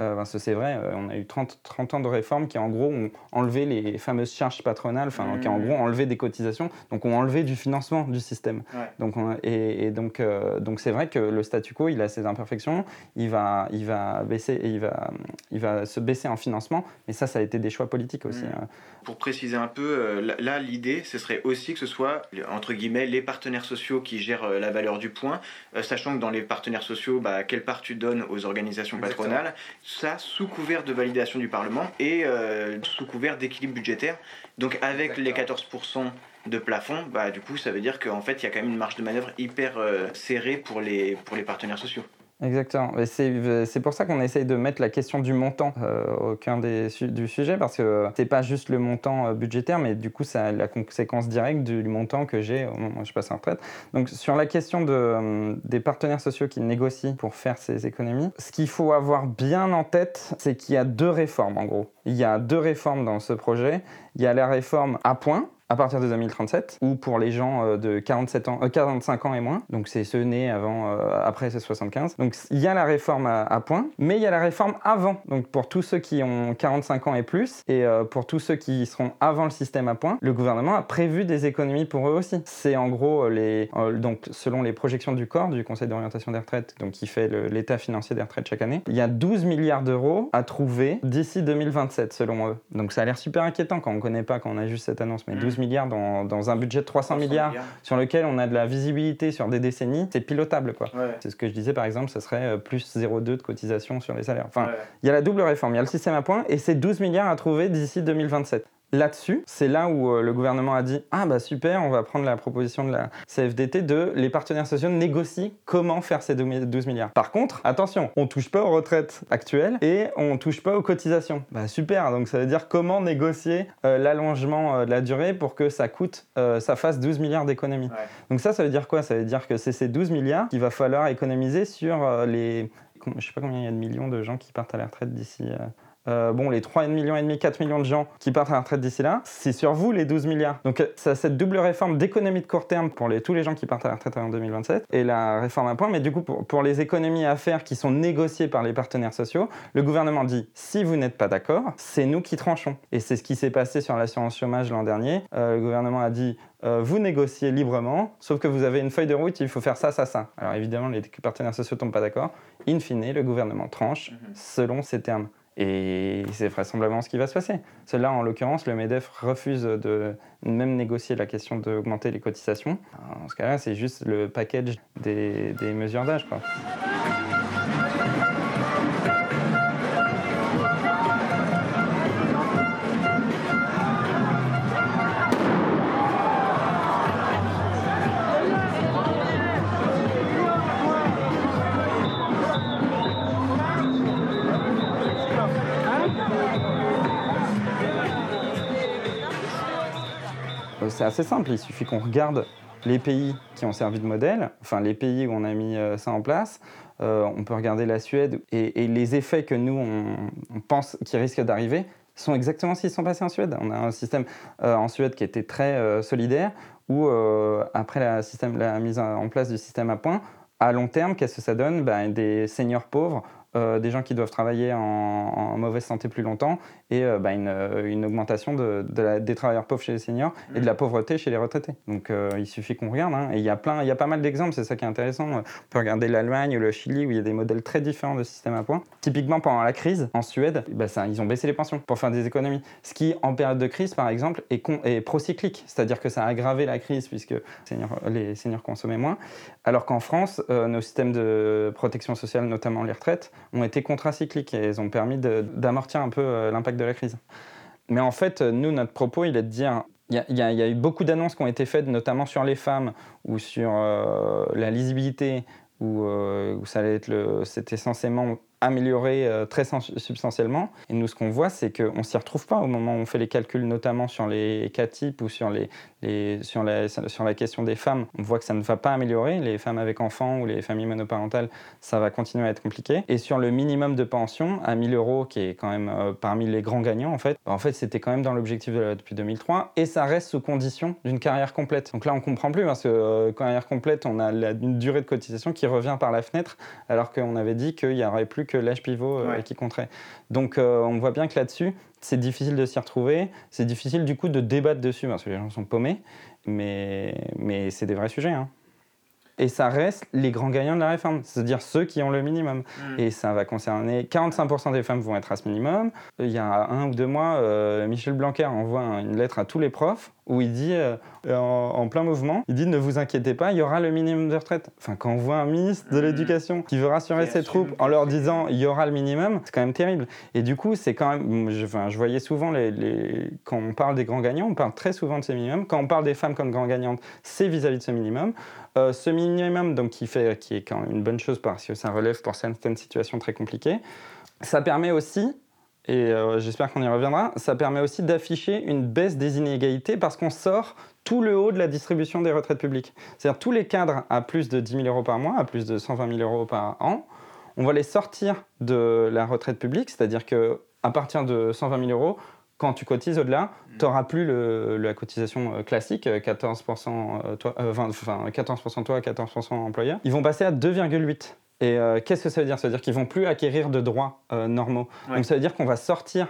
Euh, c'est vrai, euh, on a eu 30, 30, ans de réformes qui, en gros, ont enlevé les fameuses charges patronales, enfin, qui, en mmh. gros, ont enlevé des cotisations, donc ont enlevé du financement du système. Donc, et, donc, euh, donc, c'est vrai que le statu quo, il a ses imperfections, il va, il va, baisser, il va, il va se baisser en financement, mais ça, ça a été des choix politiques aussi. Mmh. Hein. Pour préciser un peu, là, l'idée, ce serait aussi que ce soit, entre guillemets, les partenaires sociaux qui gèrent la valeur du point, sachant que dans les partenaires sociaux, bah, quelle part tu donnes aux organisations patronales ça sous couvert de validation du Parlement et euh, sous couvert d'équilibre budgétaire. Donc avec les 14% de plafond, bah, du coup ça veut dire qu'en fait il y a quand même une marge de manœuvre hyper euh, serrée pour les, pour les partenaires sociaux. Exactement. C'est pour ça qu'on essaye de mettre la question du montant euh, au cœur des, du sujet, parce que c'est pas juste le montant euh, budgétaire, mais du coup, c'est la conséquence directe du, montant que j'ai au moment où je passe en retraite. Donc, sur la question de, euh, des partenaires sociaux qui négocient pour faire ces économies, ce qu'il faut avoir bien en tête, c'est qu'il y a deux réformes, en gros. Il y a deux réformes dans ce projet. Il y a la réforme à point, à partir de 2037, ou pour les gens euh, de 47 ans, 45 ans et moins, donc c'est ceux nés avant, après 75. Donc il y a la réforme à, à, point, mais il y a la réforme avant, donc pour tous ceux qui ont 45 ans et plus, et pour tous ceux qui seront avant le système à point, le gouvernement a prévu des économies pour eux aussi. C'est en gros les, donc selon les projections du corps, du Conseil d'orientation des retraites, donc qui fait l'état financier des retraites chaque année, il y a 12 milliards d'euros à trouver d'ici 2027 selon eux. Donc ça a l'air super inquiétant quand on ne connaît pas, quand on a juste cette annonce, mais 12 mm. milliards dans, dans, un budget de 300, milliards, sur lequel on a de la visibilité sur des décennies, c'est pilotable quoi. C'est ce que je disais par exemple, ce serait euh, plus 0,2 de cotisation sur les salaires. Enfin, il y a la double réforme, il y a le système à points et c'est 12 milliards à trouver d'ici 2027 là-dessus, c'est là où euh, le gouvernement a dit Ah bah super, on va prendre la proposition de la CFDT de les partenaires sociaux négocient comment faire ces 12 milliards. Par contre, attention, on touche pas aux retraites actuelles et on touche pas aux cotisations. Bah super, donc ça veut dire comment négocier euh, l'allongement euh, de la durée pour que ça coûte, ça fasse 12 milliards d'économies. Donc ça, ça veut dire quoi? Ça veut dire que c'est ces 12 milliards qu'il va falloir économiser sur les... Je sais pas combien il y a de millions de gens qui partent à la retraite d'ici... Euh, bon, les 3,5 millions et demi, 4 millions de gens qui partent à la retraite d'ici là, c'est sur vous les 12 milliards. Donc ça, cette double réforme d'économie de court terme pour les, tous les gens qui partent à la retraite en 2027 et la réforme à point, mais du coup pour, pour, les économies à faire qui sont négociées par les partenaires sociaux, le gouvernement dit si vous n'êtes pas d'accord, c'est nous qui tranchons. Et c'est ce qui s'est passé sur l'assurance chômage l'an dernier. Euh, le gouvernement a dit euh, vous négociez librement, sauf que vous avez une feuille de route, il faut faire ça, ça, ça. Alors évidemment, les partenaires sociaux ne tombent pas d'accord. In fine, le gouvernement tranche mhm. selon ces termes. Et c'est vraisemblablement ce qui va se passer. Cela, en l'occurrence, le MEDEF refuse de même négocier la question d'augmenter les cotisations. En ce cas-là, c'est juste le package des, des mesures d'âge. Assez simple, il suffit qu'on regarde les pays qui ont servi de modèle, enfin les pays où on a mis euh, ça en place. Euh, on peut regarder la Suède et, les effets que nous, on, pense qui risquent d'arriver sont exactement ce qui sont passés en Suède. On a un système euh, en Suède qui était très solidaire, où après la, mise en place du système à points, à long terme, qu'est-ce que ça donne? Ben, Des seniors pauvres des gens qui doivent travailler en, mauvaise santé plus longtemps et euh, bah, euh, une, augmentation de, des travailleurs pauvres chez les seniors et de la mm. pauvreté chez les retraités. Donc euh, il suffit qu'on regarde. Hein. et il y a plein, il y a pas mal d'exemples, c'est ça qui est intéressant. On peut regarder l'Allemagne ou le Chili où il y a des modèles très différents de système à points. Typiquement pendant la crise en Suède, bah, ça, ils ont baissé les pensions pour faire des économies. Ce qui en période de crise par exemple est, est procyclique, c'est-à-dire que ça a aggravé la crise puisque les seniors consommaient moins. Alors qu'en France, nos systèmes de protection sociale, notamment les retraites, ont été contracycliques et ils ont permis d'amortir un peu l'impact de la crise. Mais en fait, nous, notre propos, il est de dire il y, a eu beaucoup d'annonces qui ont été faites, notamment sur les femmes ou sur euh, la lisibilité, où, euh, c'était censément améliorer euh, très substantiellement. Et nous, ce qu'on voit, c'est qu'on ne s'y retrouve pas au moment où on fait les calculs, notamment sur les cas types ou sur, les, sur, la, sur la question des femmes. On voit que ça ne va pas améliorer. Les femmes avec enfants ou les familles monoparentales, ça va continuer à être compliqué. Et sur le minimum de pension, à 1000 euros, qui est quand même euh, parmi les grands gagnants, en fait, en fait c'était quand même dans l'objectif de, depuis 2003. Et ça reste sous condition d'une carrière complète. Donc là, on comprend plus, parce que euh, carrière complète, on a une durée de cotisation qui revient par la fenêtre, alors qu'on avait dit qu'il n'y aurait plus que l'âge pivot euh, qui compterait. Donc euh, on voit bien que là-dessus, c'est difficile de s'y retrouver, c'est difficile du coup de débattre dessus parce que les gens sont paumés, mais, mais c'est des vrais sujets. Hein. Et ça reste les grands gagnants de la réforme, c'est-à-dire ceux qui ont le minimum. Mm. Et ça va concerner 45% des femmes vont être à ce minimum. Il y a un ou deux mois, euh, Michel Blanquer envoie une lettre à tous les profs où il dit, euh, en, plein mouvement, il dit ne vous inquiétez pas, il y aura le minimum de retraite. Enfin, quand on voit un ministre de mmh. l'Éducation qui veut rassurer ses troupes en leur disant il y aura le minimum, c'est quand même terrible. Et du coup, c'est quand même, je, enfin, je voyais souvent, les, quand on parle des grands gagnants, on parle très souvent de ces minimums. Quand on parle des femmes comme grands gagnantes, c'est vis-à-vis de ce minimum. Euh, ce minimum, donc, qui, fait, qui est quand même une bonne chose parce que ça relève pour certaines situations très compliquées, ça permet aussi et euh, j'espère qu'on y reviendra, ça permet aussi d'afficher une baisse des inégalités parce qu'on sort tout le haut de la distribution des retraites publiques. C'est-à-dire tous les cadres à plus de 10 000 euros par mois, à plus de 120 000 euros par an, on va les sortir de la retraite publique, c'est-à-dire qu'à partir de 120 000 euros, quand tu cotises au-delà, tu n'auras plus la cotisation euh, classique, euh, 14%, euh, toi, euh, 20, enfin, 14% toi, 14% employeur. Ils vont passer à 2,8. Et euh, qu'est-ce que ça veut dire? Ça veut dire qu'ils vont plus acquérir de droits euh, normaux. Ouais. Donc ça veut dire qu'on va sortir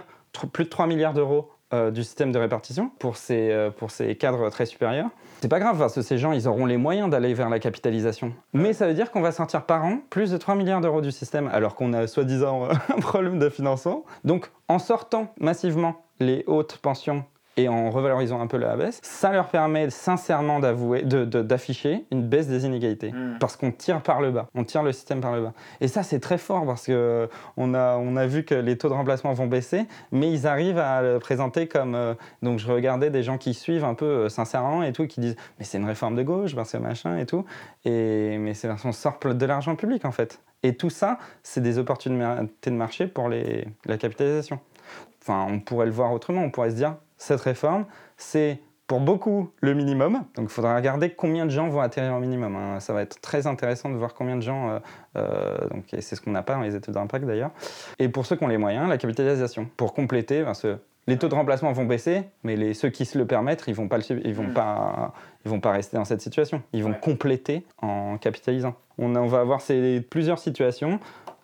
plus de 3 milliards d'euros euh, du système de répartition pour ces, pour ces cadres très supérieurs. C'est pas grave parce que ces gens, ils auront les moyens d'aller vers la capitalisation. Mais ça veut dire qu'on va sortir par an plus de 3 milliards d'euros du système alors qu'on a soi-disant *laughs* un problème de financement. Donc en sortant massivement les hautes pensions et en revalorisant un peu la baisse, ça leur permet sincèrement d'avouer, de- de- d'afficher une baisse des inégalités. Mm. Parce qu'on tire par le bas, on tire le système par le bas. Et ça, c'est très fort parce que on a, on a vu que les taux de remplacement vont baisser, mais ils arrivent à le présenter comme. euh, donc je regardais des gens qui suivent un peu euh, sincèrement et tout, qui disent mais c'est une réforme de gauche, parce que machin et tout. Et mais c'est on sort de l'argent public en fait. Et tout ça, c'est des opportunités de marché pour les, la capitalisation. Enfin, on pourrait le voir autrement. On pourrait se dire cette réforme, c'est pour beaucoup le minimum. Donc il faudra regarder combien de gens vont atterrir au minimum. hein. Ça va être très intéressant de voir combien de gens. euh, euh, donc, et c'est ce qu'on n'a pas dans les études d'impact d'ailleurs. Et pour ceux qui ont les moyens, la capitalisation. Pour compléter, que les taux de remplacement vont baisser, mais les, ceux qui se le permettent, ils vont pas, le ils vont Mm. pas, ils vont pas rester dans cette situation. Ils vont Ouais. compléter en capitalisant. On, a- on va avoir ces, plusieurs situations.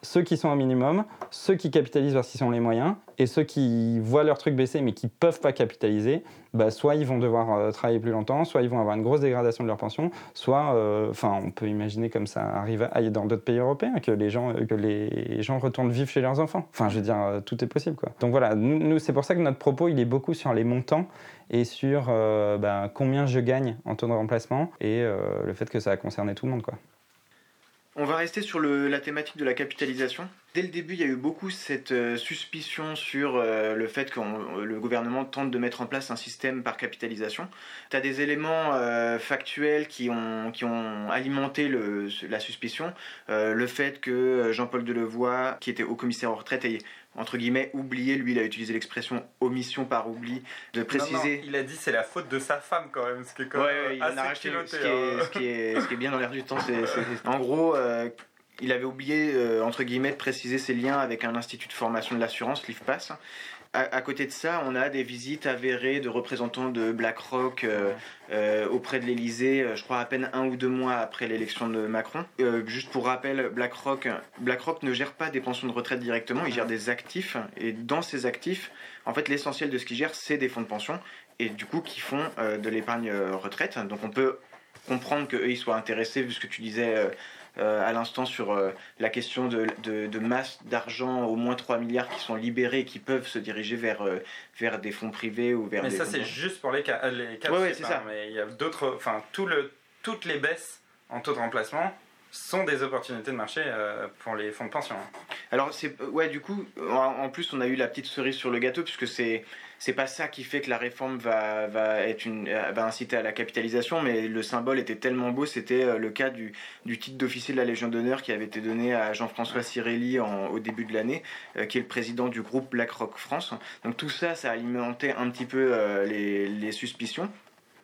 Ceux qui sont au minimum, ceux qui capitalisent parce qu'ils ont les moyens, et ceux qui voient leur truc baisser mais qui peuvent pas capitaliser, bah, soit ils vont devoir euh, travailler plus longtemps, soit ils vont avoir une grosse dégradation de leur pension, soit, euh, enfin, on peut imaginer comme ça arrive à- dans d'autres pays européens que les gens que les gens retournent vivre chez leurs enfants. Enfin, je veux dire, euh, tout est possible, quoi. Donc voilà, nous, c'est pour ça que notre propos il est beaucoup sur les montants et sur euh, bah, combien je gagne en taux de remplacement et euh, le fait que ça va concerner tout le monde, quoi. On va rester sur la thématique de la capitalisation. Dès le début, il y a eu beaucoup cette euh, suspicion sur euh, le fait que le gouvernement tente de mettre en place un système par capitalisation. Tu as des éléments euh, factuels qui ont, qui ont alimenté le- la suspicion. Le fait que Jean-Paul Delevoye, qui était haut commissaire aux retraites, ait entre guillemets oublié, lui il a utilisé l'expression omission par oubli, de préciser... il a dit c'est la faute de sa femme quand même, ce qui est quand Ouais, ouais, il en a racheté. Ce qui, est, ce, qui est, ce qui est bien dans l'air du temps, c'est. En gros, il avait oublié, euh, entre guillemets, de préciser ses liens avec un institut de formation de l'assurance, l'IFPAS. À, à côté de ça, on a des visites avérées de représentants de BlackRock euh, euh, auprès de l'Elysée, je crois à peine un ou deux mois après l'élection de Macron. Juste pour rappel, BlackRock, BlackRock ne gère pas des pensions de retraite directement, il gère des actifs. Et dans ces actifs, en fait, l'essentiel de ce qu'il gère, c'est des fonds de pension. Et du coup, qui font de l'épargne retraite. Donc on peut comprendre qu'eux, ils soient intéressés, vu ce que tu disais à l'instant sur euh, la question de, de, de masse d'argent, au moins 3 milliards qui sont libérés et qui peuvent se diriger vers, euh, vers des fonds privés ou vers Mais des ça, c'est juste pour les cas, les cas Ouais, ouais, c'est ça. Mais il y a d'autres. Enfin, tout le, toutes les baisses en taux de remplacement sont des opportunités de marché euh, pour les fonds de pension. hein. Alors, c'est ouais, du coup, en, en plus, on a eu la petite cerise sur le gâteau, puisque c'est c'est pas ça qui fait que la réforme va, va, être une, euh, va inciter à la capitalisation, mais le symbole était tellement beau, c'était euh, le cas du, du titre d'officier de la Légion d'honneur qui avait été donné à Jean-François Cirelli en- au début de l'année, euh, qui est le président du groupe BlackRock France. Donc tout ça, ça alimentait un petit peu euh, les, les suspicions.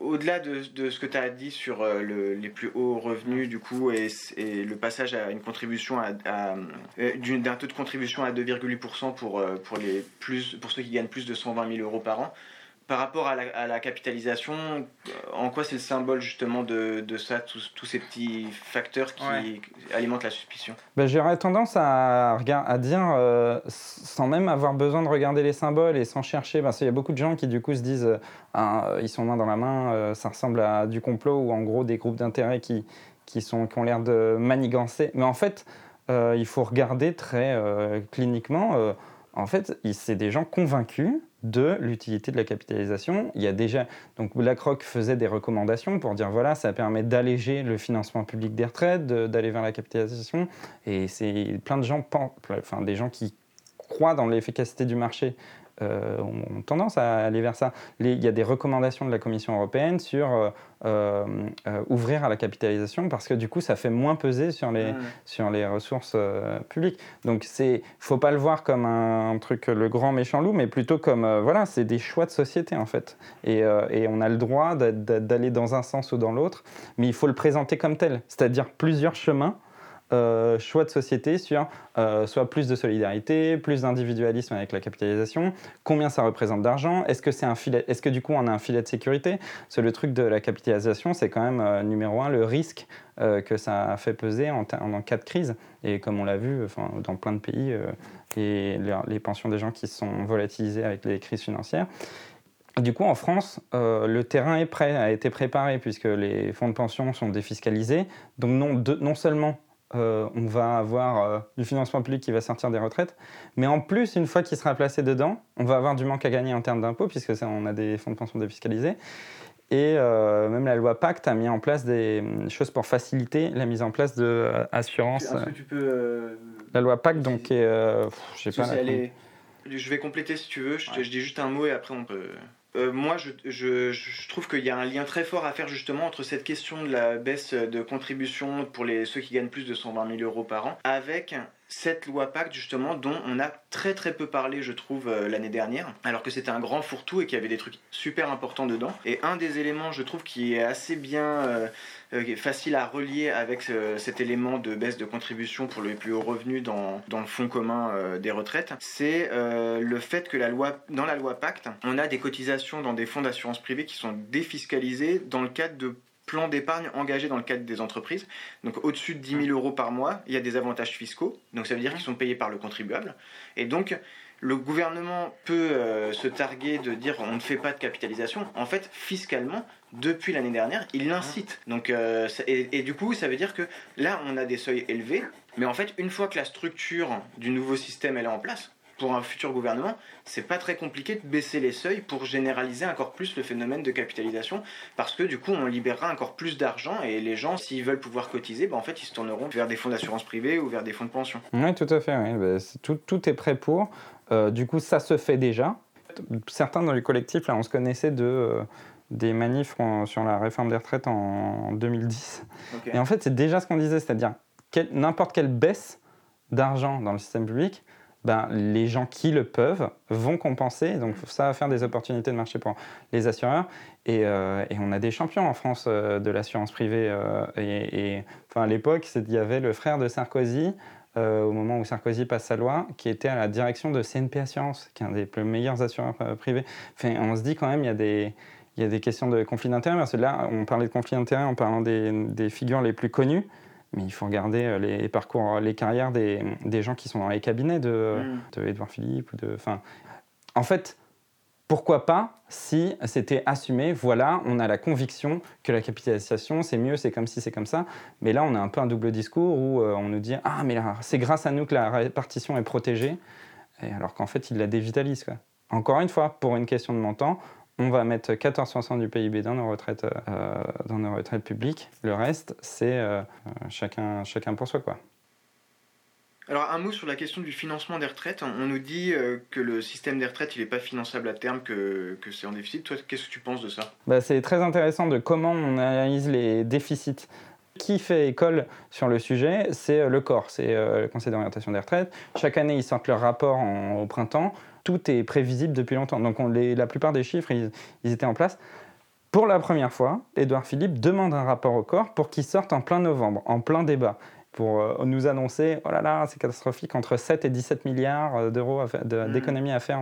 Au-delà de, de ce que tu as dit sur euh, le- les plus hauts revenus, du coup, et, le passage à une contribution à, à- euh, d'un taux de contribution à 2,8% pour, euh, pour, les plus, pour ceux qui gagnent plus de 120 000 euros par an, par rapport à la, à la capitalisation, en quoi c'est le symbole justement de, de ça, tous, tous ces petits facteurs qui Ouais. alimentent la suspicion? Ben, J'aurais tendance à, dire, euh, sans même avoir besoin de regarder les symboles et sans chercher, parce qu'il y a beaucoup de gens qui du coup se disent, euh, Ah, ils sont main dans la main, euh, ça ressemble à du complot ou en gros des groupes d'intérêt qui, qui, sont, qui ont l'air de manigancer. Mais en fait, euh, il faut regarder très euh, cliniquement. En fait, c'est des gens convaincus de l'utilité de la capitalisation. Il y a déjà donc BlackRock faisait des recommandations pour dire voilà, ça permet d'alléger le financement public des retraites, d'aller vers la capitalisation. Et c'est plein de gens, enfin des gens qui croient dans l'efficacité du marché. Euh, ont tendance à aller vers ça. Il y a des recommandations de la Commission européenne sur euh, euh, ouvrir à la capitalisation parce que du coup ça fait moins peser sur les, sur les ressources publiques. Donc c'est, faut pas le voir comme un, truc le grand méchant loup, mais plutôt comme voilà, c'est des choix de société en fait. Et, et on a le droit d'a- d'a- d'aller dans un sens ou dans l'autre, mais il faut le présenter comme tel, c'est-à-dire plusieurs chemins. Euh, choix de société sur euh, soit plus de solidarité, plus d'individualisme avec la capitalisation, combien ça représente d'argent, est-ce que c'est un filet, est-ce que du coup on a un filet de sécurité? C'est le truc de la capitalisation, c'est quand même euh, numéro un le risque que ça fait peser en, cas de crise. Et comme on l'a vu, dans plein de pays, les, pensions des gens qui sont volatilisées avec les crises financières. Du coup, en France, le terrain est prêt, a été préparé puisque les fonds de pension sont défiscalisés. Donc non seulement euh, on va avoir euh, du financement public qui va sortir des retraites. Mais en plus, une fois qu'il sera placé dedans, on va avoir du manque à gagner en termes d'impôts, puisque ça, on a des fonds de pension défiscalisés. Et euh, même la loi Pacte a mis en place des choses pour faciliter la mise en place de assurance. la loi Pacte, donc, est, je sais pas. Je vais compléter si tu veux. Je, je, dis juste un mot et après on peut. Euh, moi, je, je, trouve qu'il y a un lien très fort à faire justement entre cette question de la baisse de contribution pour les, ceux qui gagnent plus de 120 000 euros par an avec cette loi Pacte justement dont on a très très peu parlé je trouve euh, l'année dernière alors que c'était un grand fourre-tout et qu'il y avait des trucs super importants dedans. Et un des éléments je trouve qui est assez bien euh, euh, facile à relier avec cet élément de baisse de contribution pour les plus hauts revenus dans, le fonds commun des retraites c'est le fait que dans la loi Pacte on a des cotisations dans des fonds d'assurance privée qui sont défiscalisées dans le cadre de plan d'épargne engagé dans le cadre des entreprises. Donc au-dessus de 10 000 euros par mois, il y a des avantages fiscaux. Donc ça veut dire qu'ils sont payés par le contribuable. Et donc le gouvernement peut euh, se targuer de dire on ne fait pas de capitalisation. En fait, fiscalement, depuis l'année dernière, il l'incite. Donc, euh, et, et, du coup, ça veut dire que là, on a des seuils élevés. Mais en fait, une fois que la structure du nouveau système elle est en place, pour un futur gouvernement, c'est pas très compliqué de baisser les seuils pour généraliser encore plus le phénomène de capitalisation, parce que du coup, on libérera encore plus d'argent et les gens, s'ils veulent pouvoir cotiser, bah, en fait, ils se tourneront vers des fonds d'assurance privée ou vers des fonds de pension. Oui, tout à fait. Bah, tout, tout, est prêt pour. Euh, du coup, ça se fait déjà. Certains dans le collectif, là, on se connaissait de. Euh, des manifs sur la réforme des retraites en 2010. Et en fait, c'est déjà ce qu'on disait, c'est-à-dire n'importe quelle baisse d'argent dans le système public, ben, les gens qui le peuvent vont compenser. Donc ça va faire des opportunités de marché pour les assureurs. Et, euh, on a des champions en France euh, de l'assurance privée. Euh, et, enfin, à l'époque, il y avait le frère de Sarkozy, au moment où Sarkozy passe sa loi, qui était à la direction de CNP Assurance, qui est un des plus meilleurs assureurs privés. Enfin, on se dit quand même, il y a des... Questions de conflit d'intérêts, parce que là, on parlait de conflit d'intérêts en parlant des figures les plus connues mais il faut regarder euh, les parcours, les carrières des, des gens qui sont dans les cabinets de, mm. de Edouard Philippe. Ou de, en fait, pourquoi pas si c'était assumé, voilà, on a la conviction que la capitalisation, c'est mieux, c'est comme si, c'est comme ça. Mais là, on a un peu un double discours où euh, on nous dit, ah, mais c'est grâce à nous que la répartition est protégée, et alors qu'en fait, il la dévitalise. Quoi. Encore une fois, pour une question de montant, on va mettre 14% du PIB dans nos retraites, euh, dans nos retraites publiques. Le reste, c'est euh, chacun, chacun pour soi. Quoi. Alors un mot sur la question du financement des retraites. On nous dit euh, que le système des retraites il n'est pas finançable à terme, que, que c'est en déficit. Toi, qu'est-ce que tu penses de ça? Bah, C'est très intéressant de comment on analyse les déficits. Qui fait école sur le sujet? C'est le corps, c'est le Conseil d'orientation des retraites. Chaque année, ils sortent leur rapport au printemps tout est prévisible depuis longtemps. Donc la plupart des chiffres, ils, étaient en place. Pour la première fois, Édouard Philippe demande un rapport au corps pour qu'il sorte en plein novembre, en plein débat, pour euh, nous annoncer, oh là là, c'est catastrophique, entre 7 et 17 milliards euh, d'euros mmh. d'économies à faire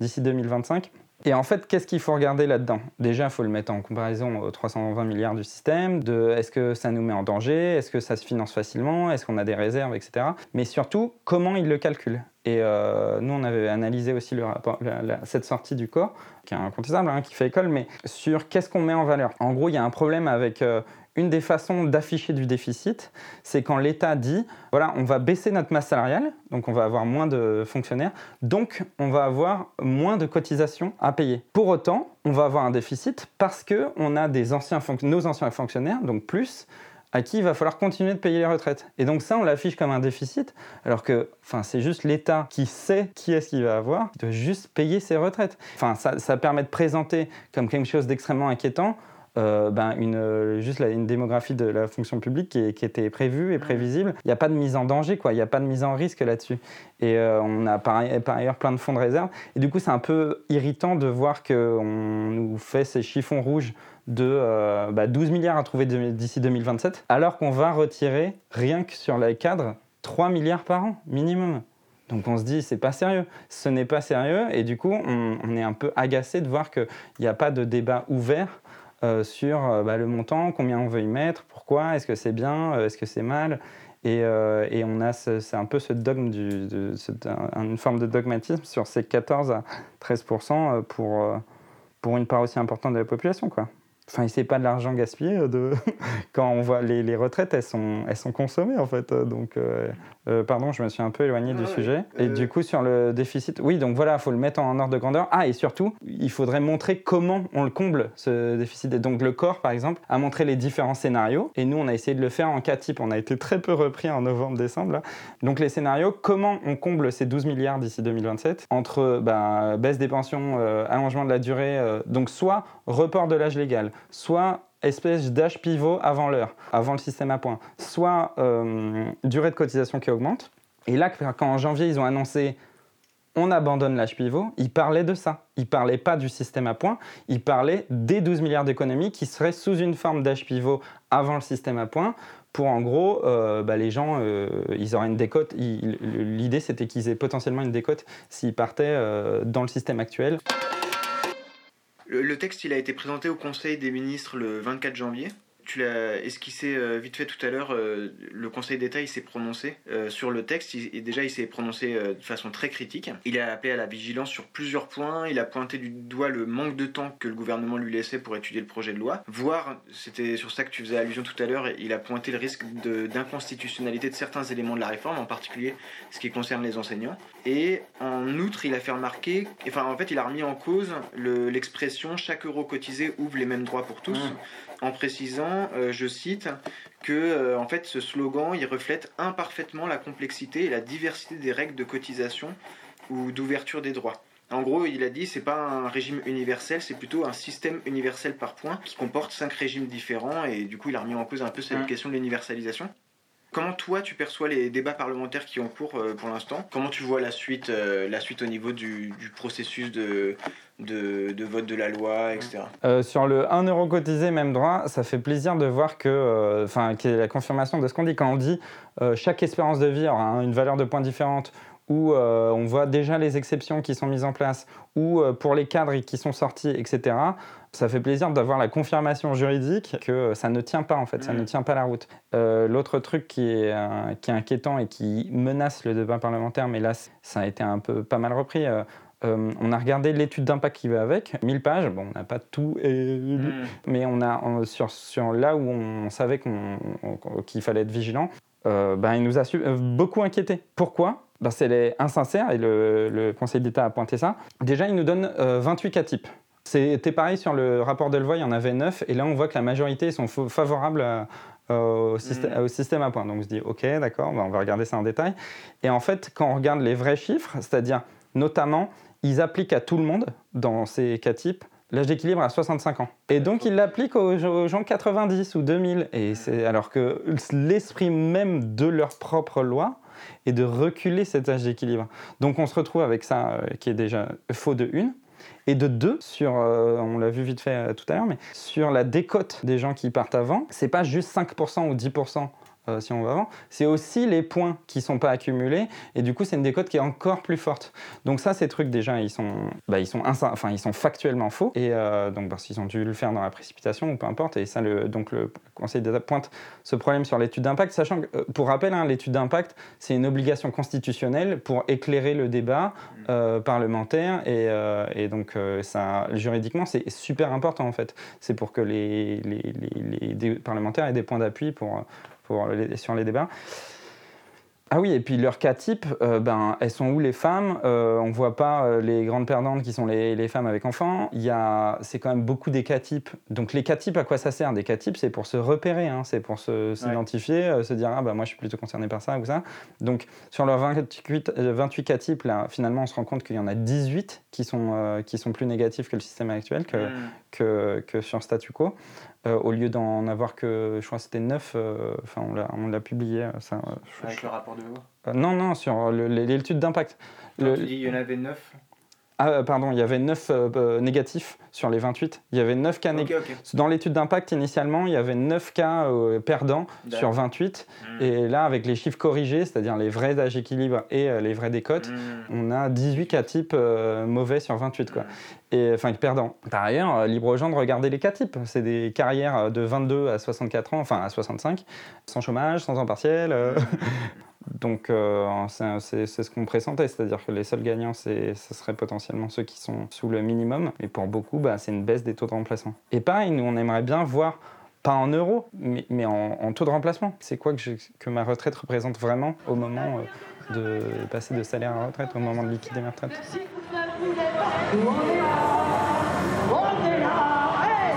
d'ici 2025. Et en fait, qu'est-ce qu'il faut regarder là-dedans? Déjà, il faut le mettre en comparaison aux 320 milliards du système, de est-ce que ça nous met en danger, est-ce que ça se finance facilement, est-ce qu'on a des réserves, etc. Mais surtout, comment il le calcule Et euh, nous, on avait analysé aussi le rapport, cette sortie du corps, qui est incontestable, hein, qui fait école, mais sur qu'est-ce qu'on met en valeur. En gros, il y a un problème avec euh, une des façons d'afficher du déficit, c'est quand l'État dit, voilà, on va baisser notre masse salariale, donc on va avoir moins de fonctionnaires, donc on va avoir moins de cotisations à payer. Pour autant, on va avoir un déficit parce que on a des anciens nos anciens fonctionnaires, donc plus, à qui il va falloir continuer de payer les retraites. Et donc ça, on l'affiche comme un déficit, alors que enfin, c'est juste l'État qui sait qui est-ce qu'il va avoir, de juste payer ses retraites. Enfin, ça, ça permet de présenter comme quelque chose d'extrêmement inquiétant, euh, ben une, juste une démographie de la fonction publique qui, était prévue et prévisible. Il n'y a pas de mise en danger, quoi. Il n'y a pas de mise en risque là-dessus. Et on a par, ailleurs plein de fonds de réserve. Et du coup, c'est un peu irritant de voir qu'on nous fait ces chiffons rouges de 12 bah, milliards à trouver d'ici 2027, alors qu'on va retirer, rien que sur les cadres, 3 milliards par an, minimum. Donc on se dit, c'est pas sérieux. Ce n'est pas sérieux. Et du coup, on, est un peu agacé de voir qu'il n'y a pas de débat ouvert euh, sur euh, bah, le montant, combien on veut y mettre, pourquoi, est-ce que c'est bien, euh, est-ce que c'est mal. Et, on a, c'est un peu ce dogme, du, une forme de dogmatisme sur ces 14 à 13 pour, pour une part aussi importante de la population. quoi. Enfin, c'est pas de l'argent gaspillé. De... *laughs* Quand on voit les, les, retraites, elles sont, elles sont consommées en fait. Donc, euh, pardon, je me suis un peu éloigné du sujet. Et euh. du coup, sur le déficit, oui, donc voilà, il faut le mettre en ordre de grandeur. Ah, et surtout, il faudrait montrer comment on le comble, ce déficit. Et donc, le corps, par exemple, a montré les différents scénarios. Et nous, on a essayé de le faire en cas type. On a été très peu repris en novembre-décembre. Donc, les scénarios, comment on comble ces 12 milliards d'ici 2027 entre bah, baisse des pensions, euh, allongement de la durée, donc soit report de l'âge légal, soit espèce d'âge pivot avant l'heure, avant le système à points, soit euh, durée de cotisation qui augmente. Et là, quand en janvier, ils ont annoncé on abandonne l'âge pivot, ils parlaient de ça. Ils parlaient pas du système à points, ils parlaient des 12 milliards d'économies qui seraient sous une forme d'âge pivot avant le système à points pour en gros, euh, bah, les gens, euh, ils auraient une décote. L'idée, c'était qu'ils aient potentiellement une décote s'ils partaient dans le système actuel. Le, texte, il a été présenté au Conseil des ministres le 24 janvier tu l'as esquissé euh, vite fait tout à l'heure, euh, le Conseil d'État s'est prononcé euh, sur le texte, et déjà il s'est prononcé de façon très critique. Il a appelé à la vigilance sur plusieurs points, il a pointé du doigt le manque de temps que le gouvernement lui laissait pour étudier le projet de loi, voire, c'était sur ça que tu faisais allusion tout à l'heure, il a pointé le risque d'inconstitutionnalité de, certains éléments de la réforme, en particulier ce qui concerne les enseignants. Et en outre, il a fait remarquer, enfin en fait il a remis en cause l'expression chaque euro cotisé ouvre les mêmes droits pour tous. Mmh en précisant, euh, je cite, que euh, en fait ce slogan il reflète imparfaitement la complexité et la diversité des règles de cotisation ou d'ouverture des droits. En gros, il a dit c'est pas un régime universel, c'est plutôt un système universel par point qui comporte cinq régimes différents et du coup il a remis en cause un peu cette question de l'universalisation. Comment toi tu perçois les débats parlementaires qui ont cours euh, pour l'instant? Comment tu vois la suite, la suite au niveau du processus de, de, vote de la loi, etc. Euh, sur le 1 euro cotisé, même droit, ça fait plaisir de voir que, euh, enfin, qu'il y ait la confirmation de ce qu'on dit. Quand on dit euh, chaque espérance de vie aura une valeur de points différente, où on voit déjà les exceptions qui sont mises en place, ou pour les cadres qui sont sortis, etc. Ça fait plaisir d'avoir la confirmation juridique que ça ne tient pas en fait, ça ne mm. tient pas la route. L'autre truc qui est, qui est inquiétant et qui menace le débat parlementaire, mais là ça a été un peu pas mal repris, euh, on a regardé l'étude d'impact qui va avec, 1000 pages. Bon, on n'a pas tout lu, hmm. mais on a sur, sur, là où on savait qu'il fallait être vigilant, euh, ben, il nous a euh, beaucoup inquiété. Pourquoi? Ben, C'est insincère et le, Conseil d'État a pointé ça. Déjà, il nous donne 28 cas types. C'était pareil sur le rapport Delvoye, il y en avait 9, et là on voit que la majorité sont favorables au, système, hmm. au, système, à points. Donc on se dit, ok, d'accord, ben, on va regarder ça en détail. Et en fait, quand on regarde les vrais chiffres, c'est-à-dire notamment ils appliquent à tout le monde, dans ces cas types, l'âge d'équilibre à 65 ans. Et donc ils l'appliquent aux, gens 90 ou 2000. Et c'est alors que l'esprit même de leur propre loi est de reculer cet âge d'équilibre. Donc on se retrouve avec ça euh, qui est déjà faux de une. Et de deux, sur, euh, on l'a vu vite fait euh, tout à l'heure, mais sur la décote des gens qui partent avant, c'est pas juste 5% ou 10% euh, si on va avant, c'est aussi les points qui sont pas accumulés et du coup c'est une décote qui est encore plus forte. Donc ça ces trucs déjà ils sont bah, ils sont enfin ils sont factuellement faux et euh, donc parce qu'ils ont dû le faire dans la précipitation ou peu importe et ça le donc le Conseil d'État pointe ce problème sur l'étude d'impact sachant que euh, pour rappel hein, l'étude d'impact c'est une obligation constitutionnelle pour éclairer le débat mmh. parlementaire et, et donc ça juridiquement c'est super important en fait c'est pour que les, les, les, les parlementaires aient des points d'appui pour pour sur les débats. Ah oui, et puis leur cas type, euh, ben, elles sont où les femmes? Euh, On voit pas euh, les grandes perdantes qui sont les, les femmes avec enfants. Il y a, c'est quand même beaucoup des cas types. Donc les cas types, à quoi ça sert? Des cas types, c'est pour se repérer, hein, c'est pour se, s'identifier, euh, se dire ah bah moi je suis plutôt concerné par ça ou ça. Donc sur leurs 28, euh, 28 cas types, là, finalement on se rend compte qu'il y en a 18 qui sont, qui sont plus négatifs que le système actuel, que, Mm. que, que sur statu quo. Euh, au lieu d'en avoir que, je crois que c'était 9, enfin on l'a, on l'a publié, euh, ça. euh, je- Avec le rapport de loi. euh, non, non, sur l'étude d'impact. Le- tu dis il y en avait 9. Ah, euh, pardon, il y avait 9 négatifs sur les 28. Il y avait 9 cas Ok, négatifs. ok. Dans l'étude d'impact, initialement, il y avait 9 cas euh, perdants sur 28. Mm. Et là, avec les chiffres corrigés, c'est-à-dire les vrais âges équilibre et euh, les vraies décotes, Mm. on a 18 cas types euh, mauvais sur 28. Quoi. Mm. Et, enfin, perdants. Par ailleurs, euh, libre aux gens de regarder les cas types. C'est des carrières euh, de 22 à 64 ans, enfin à 65, sans chômage, sans temps partiel. *laughs* Donc, euh, c'est ce qu'on pressentait, c'est-à-dire que les seuls gagnants, ce seraient potentiellement ceux qui sont sous le minimum. Et pour beaucoup, bah, c'est une baisse des taux de remplacement. Et pareil, nous, on aimerait bien voir, pas en euros, mais, en, taux de remplacement. C'est quoi que, ma retraite représente vraiment au moment euh, de passer de salaire à retraite, au moment de liquider ma retraite vous ne voulez pas. Nous, on est là. On est là. Hey.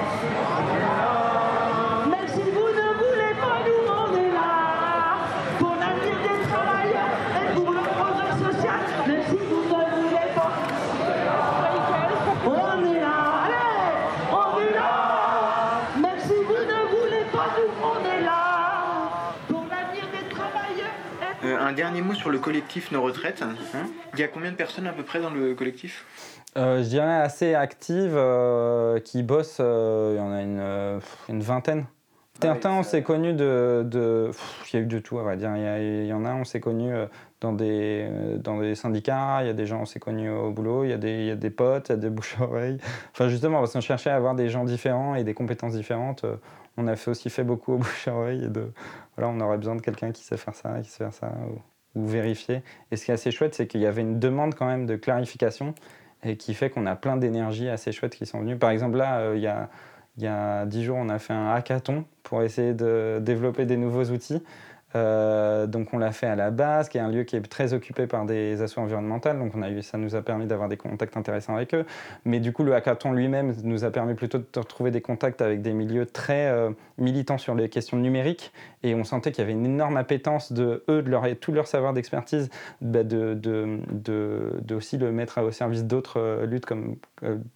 Même si vous ne voulez pas, nous, on est là. Pour l'avenir des travailleurs et pour le progrès social. Même si vous ne voulez pas. On est là. Allez, on est là. Même si vous ne voulez pas, nous, on est là. Pour l'avenir des travailleurs et pour Euh, un dernier mot sur le collectif Nos Retraites. hein. Il y a combien de personnes à peu près dans le collectif? Euh, je dirais assez active, euh, qui bosse, euh, il y en a une, une vingtaine. Certains, on s'est connus de. de- pff, Il y a eu de tout, on va dire. Il y, a- il y en a, on s'est connus dans des, dans des syndicats, il y a des gens, on s'est connus au boulot, il y a des, il y a des potes, il y a des *laughs* bouches-oreilles. Enfin, justement, parce qu'on cherchait à avoir des gens différents et des compétences différentes. On a fait aussi fait beaucoup au *laughs* bouche-oreille. Et de, voilà, on aurait besoin de quelqu'un qui sait faire ça, qui sait faire ça, ou, vérifier. Et ce qui est assez chouette, c'est qu'il y avait une demande quand même de clarification et qui fait qu'on a plein d'énergies assez chouettes qui sont venues. Par exemple, là, euh, il y a il y a dix jours, on a fait un hackathon pour essayer de développer des nouveaux outils. Euh, donc on l'a fait à la base, qui est un lieu qui est très occupé par des assos environnementales. Donc on a eu, ça nous a permis d'avoir des contacts intéressants avec eux. Mais du coup, le hackathon lui-même nous a permis plutôt de retrouver des contacts avec des milieux très euh, militants sur les questions numériques. Et on sentait qu'il y avait une énorme appétence de eux, de leur, tout leur savoir d'expertise, bah, de, de, aussi le mettre au service d'autres euh, luttes, comme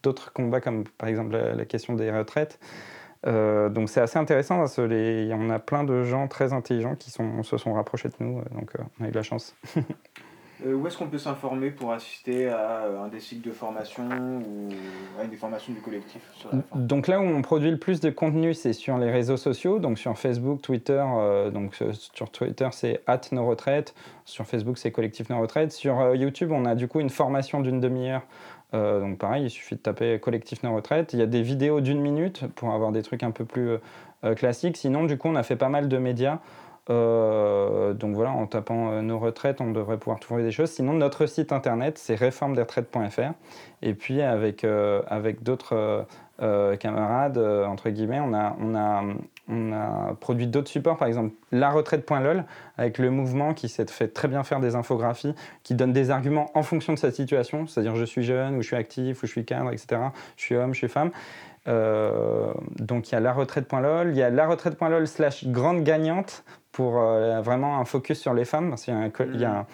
d'autres combats, comme par exemple la question des retraites. Euh, donc c'est assez intéressant parce que on a plein de gens très intelligents qui sont, se sont rapprochés de nous, euh, donc euh, on a eu de la chance. *laughs* Euh, où est-ce qu'on peut s'informer pour assister à un des cycles de formation ou à une des formations du collectif sur la fin? Donc là où on produit le plus de contenu, c'est sur les réseaux sociaux, donc sur Facebook, Twitter. donc sur Twitter, c'est at nos retraites. Sur Facebook, c'est collectif nos retraites. Sur YouTube, on a du coup une formation d'une demi-heure. Euh, donc pareil, il suffit de taper collectif nos retraites. Il y a des vidéos d'une minute pour avoir des trucs un peu plus euh, classiques. Sinon, du coup, on a fait pas mal de médias. Euh, donc voilà, en tapant nos retraites, on devrait pouvoir trouver des choses. Sinon, notre site internet, c'est réformedesretraites.fr. Et puis, avec, d'autres camarades, entre guillemets, on a, on a produit d'autres supports, par exemple laretraite.lol, avec le mouvement qui s'est fait très bien faire des infographies, qui donne des arguments en fonction de sa situation, c'est-à-dire je suis jeune, ou je suis actif, ou je suis cadre, etc. Je suis homme, je suis femme. Euh, donc il y a laretraite.lol, il y a laretraite.lol slash grande gagnante pour euh, vraiment un focus sur les femmes. Parce qu'il y a un co- il y a un-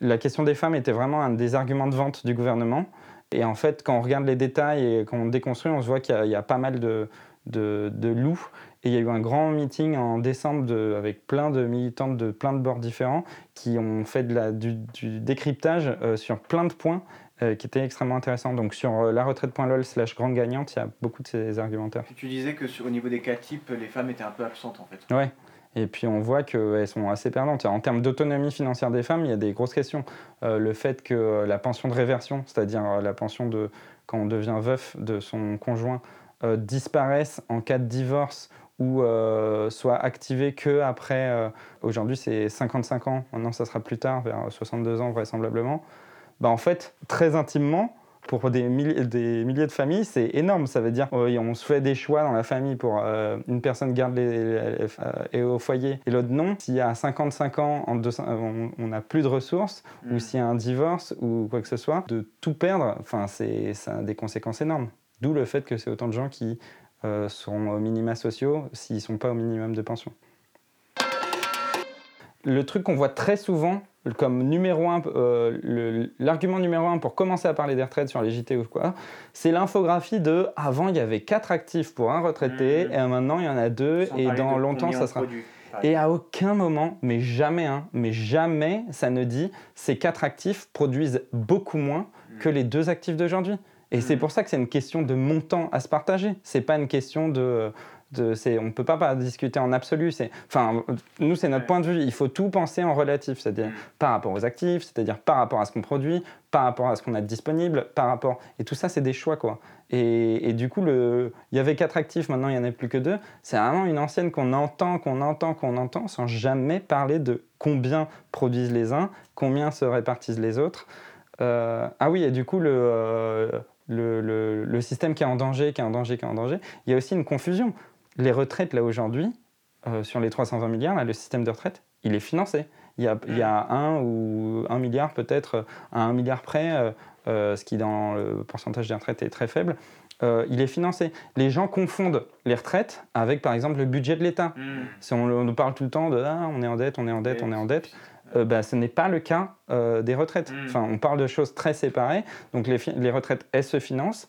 la question des femmes était vraiment un des arguments de vente du gouvernement. Et en fait, quand on regarde les détails et quand on déconstruit, on se voit qu'il y a- il y, a pas mal de, de, de loups. Et il y a eu un grand meeting en décembre de, avec plein de militantes de plein de bords différents qui ont fait de la, du, du décryptage euh, sur plein de points euh, qui étaient extrêmement intéressants. Donc sur euh, laretraite.lol slash grande gagnante, il y a beaucoup de ces argumentaires. Tu disais que sur, au niveau des cas types, les femmes étaient un peu absentes en fait. Ouais. Et puis on voit qu'elles sont assez perdantes. En termes d'autonomie financière des femmes, il y a des grosses questions. Euh, le fait que la pension de réversion, c'est-à-dire la pension de quand on devient veuf de son conjoint, euh, disparaisse en cas de divorce ou euh, soit activée que après. euh, Aujourd'hui, c'est 55 ans. Maintenant, ça sera plus tard, vers 62 ans vraisemblablement. Bah, en fait, très intimement, pour des milliers, des milliers de familles, c'est énorme. Ça veut dire qu'on se fait des choix dans la famille pour euh, une personne garde les, et au foyer et l'autre non. S'il y a 55 ans, on n'a plus de ressources, ou mm. s'il y a un divorce ou quoi que ce soit, de tout perdre, enfin, c'est, ça a des conséquences énormes. D'où le fait que c'est autant de gens qui sont aux minima sociaux s'ils ne sont pas au minimum de pension. Le truc qu'on voit très souvent, comme numéro un, euh, l'argument numéro un pour commencer à parler des retraites sur les JT ou quoi, c'est l'infographie de avant il y avait quatre actifs pour un retraité mmh. et maintenant il y en a deux et dans longtemps ça sera. Et à aucun moment, mais jamais, hein, mais jamais, ça ne dit ces quatre actifs produisent beaucoup moins mmh. que les deux actifs d'aujourd'hui. Et c'est mmh. pour ça que c'est une question de montant à se partager. C'est pas une question de on ne peut pas, discuter en absolu. Enfin, nous, c'est notre point de vue. Il faut tout penser en relatif, c'est-à-dire mm. par rapport aux actifs, c'est-à-dire par rapport à ce qu'on produit, par rapport à ce qu'on a disponible, par rapport. Et tout ça, c'est des choix, quoi. Et, du coup, le... il y avait quatre actifs, maintenant il n'y en a plus que deux. C'est vraiment une ancienne qu'on entend, qu'on entend, qu'on entend, sans jamais parler de combien produisent les uns, combien se répartissent les autres. Euh, ah oui, et du coup, euh, le, le, le, système qui est en danger, qui est en danger, qui est en danger, il y a aussi une confusion les retraites, là, aujourd'hui, euh, sur les 320 milliards, là, le système de retraite, il est financé. Il y a, il y a un ou un milliard, peut-être, à un milliard près, euh, euh, ce qui, dans le pourcentage des retraites, est très faible. il est financé. Les gens confondent les retraites avec, par exemple, le budget de l'État. Hmm. Si on, nous parle tout le temps de ah, on est en dette, on est en dette, on est en dette. Bah, ce n'est pas le cas des retraites. Hmm. Enfin, on parle de choses très séparées. Donc les, les retraites, elles se financent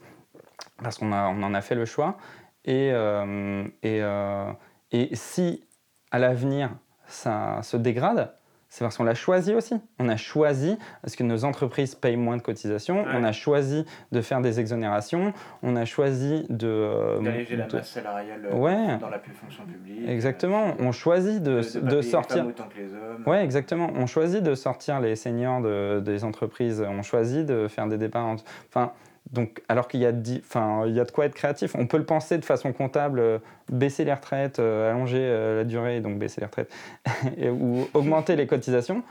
parce qu'on on en a fait le choix. Et, euh, et, euh, et si à l'avenir ça se dégrade, c'est parce qu'on l'a choisi aussi. On a choisi parce que nos entreprises payent moins de cotisations. On a choisi de faire des exonérations. On a choisi de. Euh, D'alléger la masse salariale ouais. dans la fonction publique. Exactement. On choisit de, de, de sortir. autant que les hommes. Ouais, exactement. On choisit de sortir les seniors de, des entreprises. On choisit de faire des départs. Enfin, donc, alors qu'il y, a de, il y a de quoi être créatif, on peut le penser de façon comptable, euh, baisser les retraites, euh, allonger euh, la durée, donc baisser les retraites, *laughs* ou augmenter les cotisations.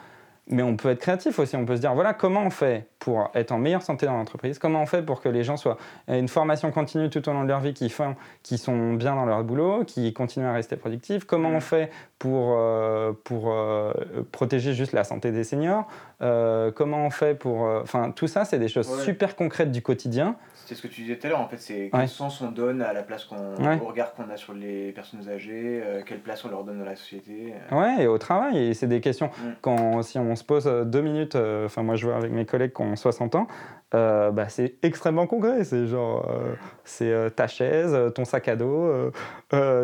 Mais on peut être créatif aussi, on peut se dire, voilà, comment on fait pour être en meilleure santé dans l'entreprise? Comment on fait pour que les gens soient une formation continue tout au long de leur vie, qui, font, qui sont bien dans leur boulot, qui continuent à rester productifs? Comment on fait pour, pour protéger juste la santé des seniors Comment on fait pour... Enfin, tout ça, c'est des choses super concrètes du quotidien c'est ce que tu disais tout à l'heure, en fait, c'est quel sens on donne à la place qu'on, au regard qu'on a sur les personnes âgées, euh, quelle place on leur donne dans la société. Euh. Ouais, et au travail, et c'est des questions. Mm. Quand, si on se pose euh, deux minutes, enfin, moi je vois avec mes collègues qui ont 60 ans, bah, c'est extrêmement concret. C'est genre, c'est ta chaise, ton sac à dos,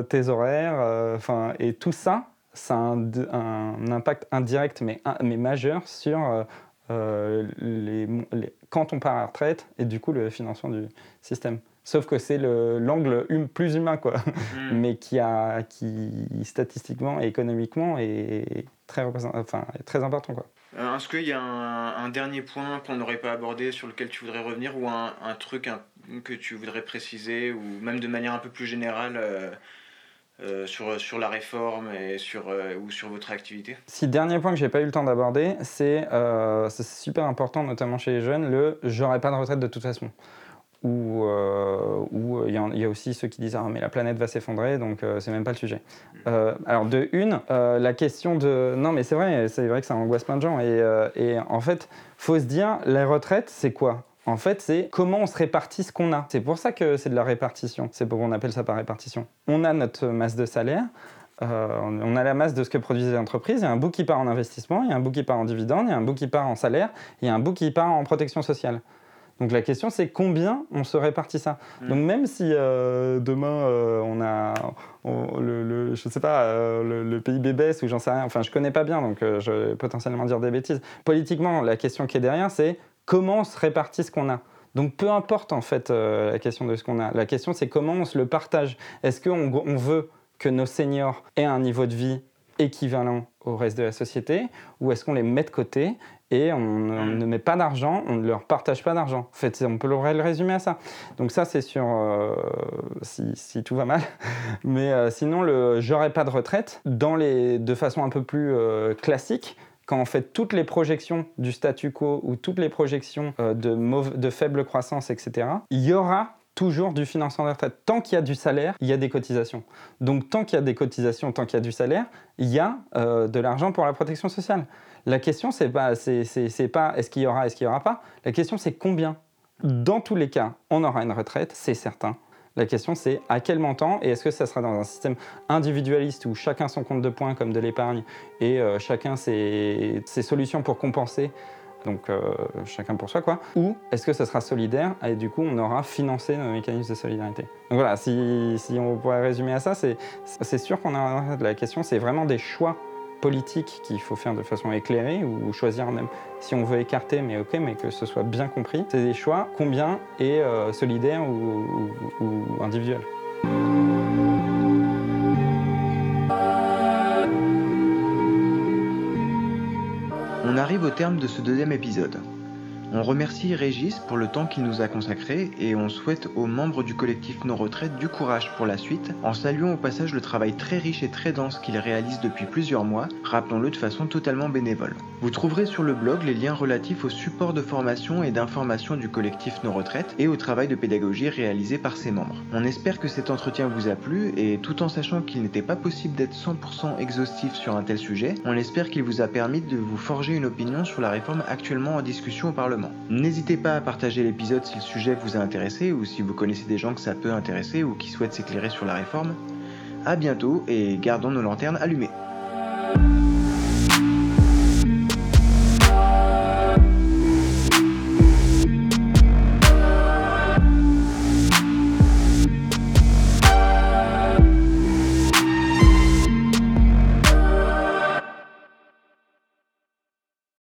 tes horaires, enfin, et tout ça, ça a un, un impact indirect mais, mais majeur sur euh, les, quand on part à la retraite et du coup le financement du système. Sauf que c'est l'angle hum, plus humain, quoi, mm. *laughs* mais qui, a, qui statistiquement et économiquement est très, enfin, très important. Quoi. Euh, est-ce qu'il y a un, dernier point qu'on n'aurait pas abordé sur lequel tu voudrais revenir ou un, truc que tu voudrais préciser ou même de manière un peu plus générale euh, euh, sur, sur la réforme et sur, ou sur votre activité? Si, dernier point que j'ai pas eu le temps d'aborder, c'est super important, notamment chez les jeunes, le j'aurai pas de retraite de toute façon. Ou il y, a aussi ceux qui disent ah mais la planète va s'effondrer donc c'est même pas le sujet. alors de une, la question de non mais c'est vrai c'est vrai que ça angoisse plein de gens et, en fait faut se dire la retraite c'est quoi? En fait, c'est comment on se répartit ce qu'on a. C'est pour ça que c'est de la répartition. C'est pour qu'on appelle ça par répartition. On a notre masse de salaire. Euh, on a la masse de ce que produisent les entreprises. Il y a un bout qui part en investissement, il y a un bout qui part en dividende, il y a un bout qui part en salaire, il y a un bout qui part en protection sociale. Donc la question c'est combien on se répartit ça? Mm. Donc même si euh, demain euh, on a, le, je sais pas, le, le, PIB baisse ou j'en sais rien, enfin je connais pas bien donc je vais potentiellement dire des bêtises. Politiquement la question qui est derrière c'est comment on se répartit ce qu'on a? Donc peu importe en fait euh, la question de ce qu'on a. La question c'est comment on se le partage? Est-ce qu'on on veut que nos seniors aient un niveau de vie équivalent au reste de la société? Ou est-ce qu'on les met de côté? Et on, ne met pas d'argent, on ne leur partage pas d'argent. En fait, on peut le résumer à ça. Donc ça, c'est sur euh, si, tout va mal. *laughs* Mais euh, sinon, le j'aurai pas de retraite, dans les, de façon un peu plus classique, quand en fait toutes les projections du statu quo ou toutes les projections euh, de, de faible croissance, etc., il y aura toujours du financement de retraite. Tant qu'il y a du salaire, il y a des cotisations. Donc tant qu'il y a des cotisations, tant qu'il y a du salaire, il y a euh, de l'argent pour la protection sociale. La question, c'est pas, c'est, pas est-ce qu'il y aura, est-ce qu'il y aura pas? La question, c'est combien? Dans tous les cas, on aura une retraite, c'est certain. La question, c'est à quel montant et est-ce que ça sera dans un système individualiste où chacun son compte de points comme de l'épargne et euh, chacun ses, ses solutions pour compenser donc euh, chacun pour soi quoi? Ou est-ce que ça sera solidaire et du coup on aura financé nos mécanismes de solidarité? Donc voilà, si, on pourrait résumer à ça, c'est sûr qu'on a la question, c'est vraiment des choix politiques qu'il faut faire de façon éclairée ou choisir même si on veut écarter, mais ok, mais que ce soit bien compris. C'est des choix combien est euh, solidaire ou, ou individuel. On arrive au terme de ce deuxième épisode. On remercie Régis pour le temps qu'il nous a consacré et on souhaite aux membres du collectif Nos Retraites du courage pour la suite, en saluant au passage le travail très riche et très dense qu'il réalise depuis plusieurs mois, rappelons-le de façon totalement bénévole. Vous trouverez sur le blog les liens relatifs au support de formation et d'information du collectif Nos Retraites et au travail de pédagogie réalisé par ses membres. On espère que cet entretien vous a plu et tout en sachant qu'il n'était pas possible d'être 100% exhaustif sur un tel sujet, on espère qu'il vous a permis de vous forger une opinion sur la réforme actuellement en discussion au N'hésitez pas à partager l'épisode si le sujet vous a intéressé ou si vous connaissez des gens que ça peut intéresser ou qui souhaitent s'éclairer sur la réforme. A bientôt et gardons nos lanternes allumées.